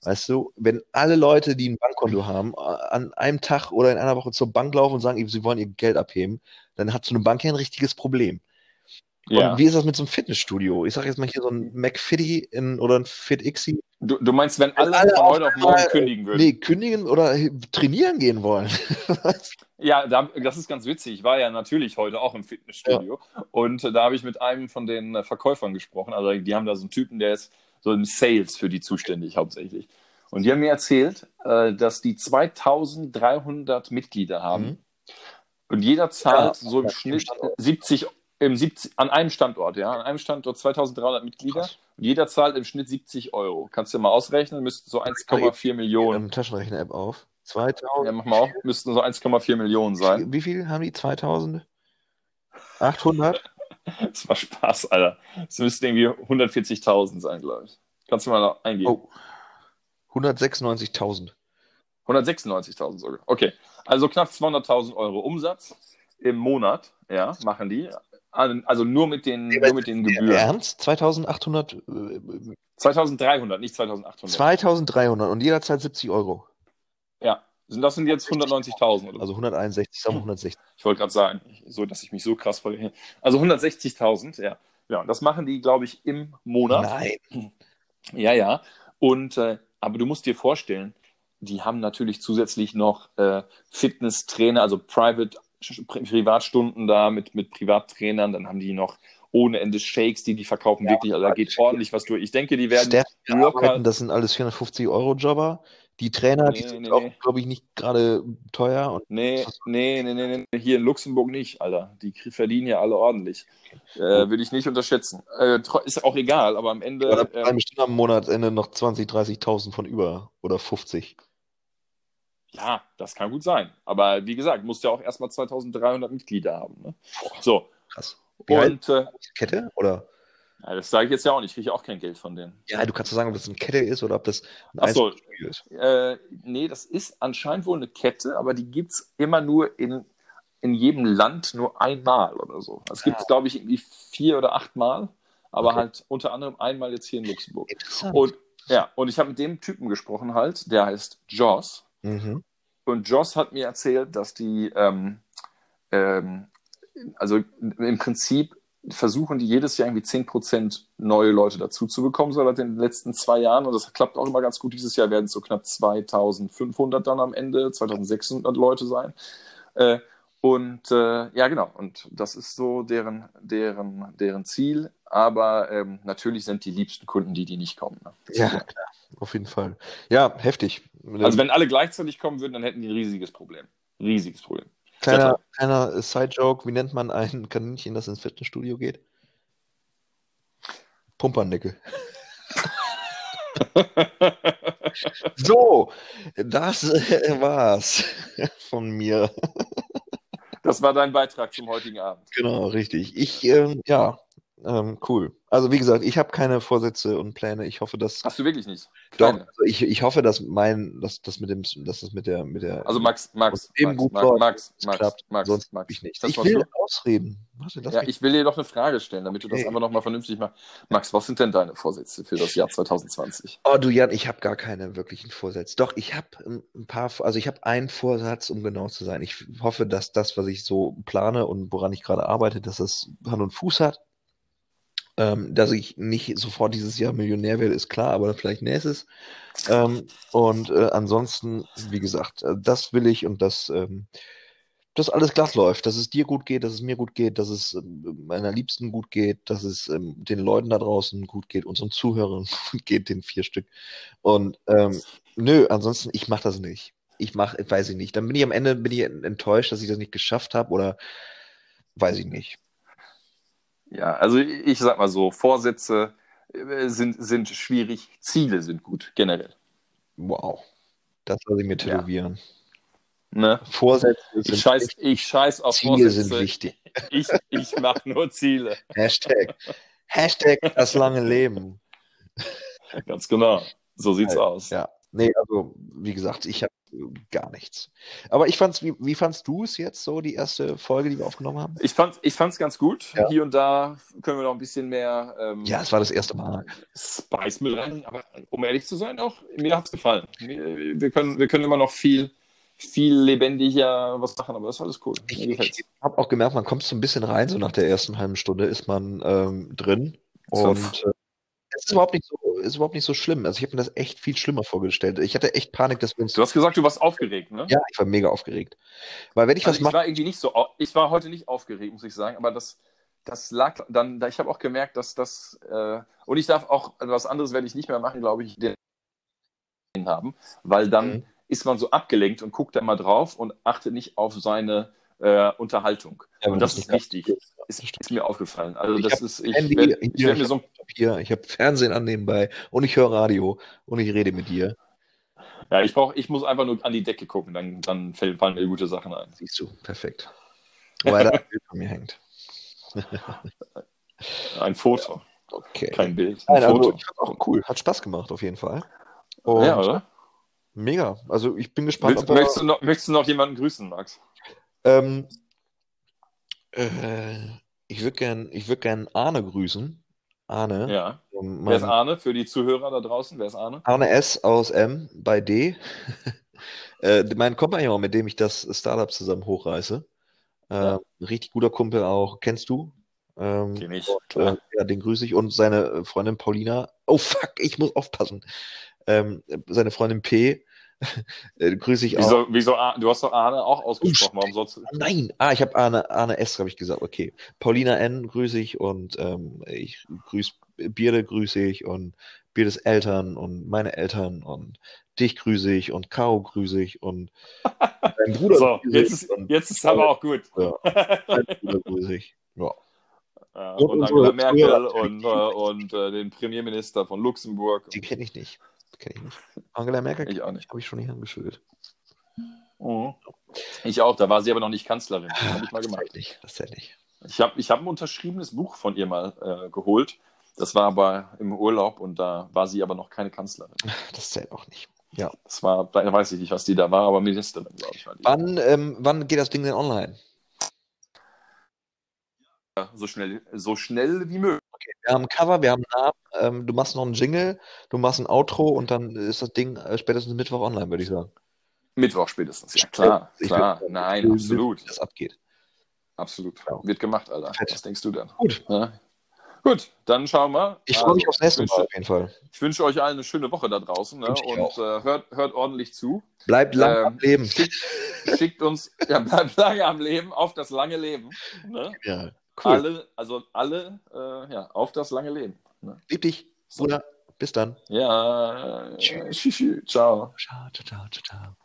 Weißt du, wenn alle Leute, die ein Bankkonto haben, an einem Tag oder in einer Woche zur Bank laufen und sagen, sie wollen ihr Geld abheben, dann hat so eine Bank ja ein richtiges Problem. Ja. Und wie ist das mit so einem Fitnessstudio? Ich sage jetzt mal hier so ein McFitty in, oder ein FitXi. Du, du meinst, wenn alle, alle von heute auf morgen kündigen würden? Nee, kündigen oder trainieren gehen wollen. ja, da, das ist ganz witzig. Ich war ja natürlich heute auch im Fitnessstudio ja. und da habe ich mit einem von den äh, Verkäufern gesprochen. Also die haben da so einen Typen, der ist so im Sales für die zuständig hauptsächlich. Und die haben mir erzählt, äh, dass die 2300 Mitglieder haben. Mhm. Und jeder zahlt ja, so im Schnitt 70 Euro im 70, an einem Standort, ja, an einem Standort 2300 Mitglieder Krass. und jeder zahlt im Schnitt 70 Euro. Kannst du mal ausrechnen, müssten so 1,4 Millionen. Taschenrechner-App auf. 2000. Ja, mach mal auf, müssten so 1,4 Millionen sein. Wie viel haben die? 2000? 800? das war Spaß, Alter. Es müssten irgendwie 140.000 sein, glaube ich. Kannst du mal eingeben? Oh. 196.000. 196.000 sogar. Okay. Also knapp 200.000 Euro Umsatz im Monat, ja, machen die. Also nur mit den, nee, nur mit den Gebühren. Ernst? 2800? 2300, nicht 2800. 2300 und jederzeit 70 Euro. Ja, das sind jetzt 190.000 oder Also 161, sagen 160. Ich wollte gerade sagen, so, dass ich mich so krass voll. Also 160.000, ja. Ja, und das machen die, glaube ich, im Monat. Nein. Ja, ja. Und, äh, aber du musst dir vorstellen, die haben natürlich zusätzlich noch äh, Fitnesstrainer, also Private Privatstunden da mit, mit Privattrainern, dann haben die noch ohne Ende Shakes, die die verkaufen, ja, wirklich, also da geht ordentlich was durch. Ich denke, die werden Step locker... Das sind alles 450 Euro Jobber. Die Trainer, nee, die sind nee, auch, nee. glaube ich, nicht gerade teuer. Und nee, nee, nee, nee, nee, hier in Luxemburg nicht, Alter. Die verdienen ja alle ordentlich. Äh, Würde ich nicht unterschätzen. Äh, ist auch egal, aber am Ende. Oder äh, bestimmt am Monatsende noch 20, 30.000 von über oder 50. Ja, das kann gut sein. Aber wie gesagt, musst ja auch erstmal 2300 Mitglieder haben. Ne? So. Krass. Wie und äh, Kette oder? Ja, das sage ich jetzt ja auch nicht. Ich kriege auch kein Geld von denen. Ja, du kannst doch sagen, ob das eine Kette ist oder ob das ein Achso, ist. Äh, nee, das ist anscheinend wohl eine Kette, aber die gibt es immer nur in, in jedem Land nur einmal oder so. Es gibt es, glaube ich, irgendwie vier oder acht Mal, aber okay. halt unter anderem einmal jetzt hier in Luxemburg. Und ja, und ich habe mit dem Typen gesprochen halt, der heißt Joss. Mhm. Und Joss hat mir erzählt, dass die, ähm, ähm, also im Prinzip versuchen die jedes Jahr irgendwie 10% neue Leute dazu zu bekommen, so seit den letzten zwei Jahren. Und das klappt auch immer ganz gut. Dieses Jahr werden es so knapp 2500 dann am Ende, 2600 Leute sein. Äh, und äh, ja, genau. Und das ist so deren, deren, deren Ziel. Aber ähm, natürlich sind die liebsten Kunden die, die nicht kommen. Ne? Ja, klar. Auf jeden Fall. Ja, heftig. Also wenn alle gleichzeitig kommen würden, dann hätten die ein riesiges Problem. Riesiges Problem. Kleiner, kleiner Side-Joke, wie nennt man ein Kaninchen, das ins Fitnessstudio geht? Pumpernickel. so, das war's von mir. Das war dein Beitrag zum heutigen Abend. Genau, richtig. Ich, ähm, ja, ähm, cool. Also wie gesagt, ich habe keine Vorsätze und Pläne. Ich hoffe, dass. Hast du wirklich nicht? Doch, also ich, ich hoffe, dass mein, dass das mit dem, dass das mit der, mit der. Also Max, Max, Max, gut Max, Max, Max, klappt. Max, Sonst Max, ich nicht. Das, ich will du? ausreden. Warte, ja, ich will dir doch eine Frage stellen, damit du das einfach nochmal vernünftig machst. Max, was sind denn deine Vorsätze für das Jahr 2020? Oh, du Jan, ich habe gar keine wirklichen Vorsätze. Doch, ich habe ein paar, also ich habe einen Vorsatz, um genau zu sein. Ich hoffe, dass das, was ich so plane und woran ich gerade arbeite, dass das Hand und Fuß hat ähm, dass ich nicht sofort dieses Jahr Millionär werde, ist klar, aber vielleicht nächstes. Ähm, und äh, ansonsten, wie gesagt, äh, das will ich und das, ähm, dass alles glatt läuft, dass es dir gut geht, dass es mir gut geht, dass es ähm, meiner Liebsten gut geht, dass es ähm, den Leuten da draußen gut geht, unseren Zuhörern gut geht, den vier Stück. Und ähm, nö, ansonsten, ich mache das nicht. Ich mache, weiß ich nicht. Dann bin ich am Ende bin ich enttäuscht, dass ich das nicht geschafft habe oder weiß ich nicht. Ja, also ich sag mal so, Vorsätze äh, sind, sind schwierig, Ziele sind gut, generell. Wow. Das soll ich mir tätowieren. Ja. Ne? Vorsätze sind ich scheiß, ich scheiß auf Ziele Vorsätze. sind wichtig. Ich, ich mache nur Ziele. Hashtag. Hashtag das lange Leben. Ganz genau. So sieht's aus. Ja. Nee, also wie gesagt, ich habe gar nichts. Aber ich fand's, wie, wie fandst du es jetzt so, die erste Folge, die wir aufgenommen haben? Ich fand ich fand's ganz gut. Ja. Hier und da können wir noch ein bisschen mehr. Ähm, ja, es war das erste Mal. Spice mit rein, aber um ehrlich zu sein, auch mir hat's gefallen. Wir, wir, können, wir können immer noch viel, viel lebendiger was machen, aber das war alles cool. Ich, ich habe auch gemerkt, man kommt so ein bisschen rein, so nach der ersten halben Stunde ist man ähm, drin. Und ist überhaupt nicht so, ist überhaupt nicht so schlimm. Also ich habe mir das echt viel schlimmer vorgestellt. Ich hatte echt Panik, dass wir uns. Du hast gesagt, du warst aufgeregt, ne? Ja, ich war mega aufgeregt. Weil wenn ich also was mache. Ich war irgendwie nicht so. Ich war heute nicht aufgeregt, muss ich sagen, aber das, das lag dann. Ich habe auch gemerkt, dass das. Äh, und ich darf auch was anderes werde ich nicht mehr machen, glaube ich, den haben, weil dann mhm. ist man so abgelenkt und guckt da mal drauf und achtet nicht auf seine äh, Unterhaltung. Ja, und das, das ist wichtig. Ist, ist, mir aufgefallen. Also ich das ist, ich, Handy, werd, mir so Papier, ich habe Fernsehen an nebenbei und ich höre Radio und ich rede mit dir. Ja, ich brauche, ich muss einfach nur an die Decke gucken, dann, dann fallen mir gute Sachen ein. Siehst du, perfekt. Weil da ein Bild von mir hängt. ein Foto. Okay. Kein Bild. Ein Nein, also Foto. Also, auch cool. Hat Spaß gemacht auf jeden Fall. Und ja, oder? Mega. Also ich bin gespannt. Willst, möchtest, du noch, möchtest du noch jemanden grüßen, Max? Ähm, äh, ich würde gern, würd gern Arne grüßen. Arne. Ja. Mein, Wer ist Arne für die Zuhörer da draußen? Wer ist Arne? Arne S. aus M bei D. äh, mein Kompagnon, mit dem ich das Startup zusammen hochreiße. Äh, ja. Richtig guter Kumpel auch. Kennst du? Ähm, Kenn ich, klar. Äh, ja, den grüße ich. Und seine Freundin Paulina. Oh fuck, ich muss aufpassen. Ähm, seine Freundin P äh, grüße ich wieso, auch. Wieso, du hast doch Arne auch ausgesprochen, warum sonst? Nein, ah, ich habe Arne, Arne S, habe ich gesagt, okay. Paulina N grüße ich und ähm, ich grüße Birde grüße ich und Birdes Eltern und meine Eltern und dich grüße ich und Caro grüße ich und dein Bruder so, jetzt ist, jetzt ist aber auch gut. Ja, dein Bruder grüße ich. Ja. Ja, und, und Angela Merkel und, äh, und äh, den Premierminister von Luxemburg. Die kenne ich nicht kenne ich nicht. Angela Merkel? Ich auch nicht. Habe ich schon nicht angeschüttelt. Oh. Ich auch, da war sie aber noch nicht Kanzlerin. Das habe ich mal gemacht. Das nicht. Ich habe ich hab ein unterschriebenes Buch von ihr mal äh, geholt. Das war aber im Urlaub und da war sie aber noch keine Kanzlerin. Das zählt auch nicht. Ja. Das war, da weiß ich nicht, was die da war, aber Ministerin, glaube ich. Wann, ähm, wann geht das Ding denn online? so schnell, so schnell wie möglich. Okay, wir haben ein Cover, wir haben einen Namen, ähm, du machst noch einen Jingle, du machst ein Outro und dann ist das Ding äh, spätestens Mittwoch online, würde ich sagen. Mittwoch spätestens, ja klar, ich klar. Will, Nein, absolut. Wie das abgeht. Absolut. Ja. Wird gemacht, Alter. Fett. Was denkst du denn? Gut. Ja? Gut, dann schauen wir. Ich freue mich also, aufs nächste wünsche, Mal auf jeden Fall. Ich wünsche euch allen eine schöne Woche da draußen ne? und äh, hört, hört ordentlich zu. Bleibt lange ähm, am Leben. Schickt, schickt, uns, ja, bleibt lange am Leben, auf das lange Leben. Ne? Ja. Cool. Alle, also alle, äh, ja, auf das lange Leben. Ne? Lieb dich, Bruder. Bis dann. Ja. Tschüss. Ciao. Ciao, ciao, ciao, ciao.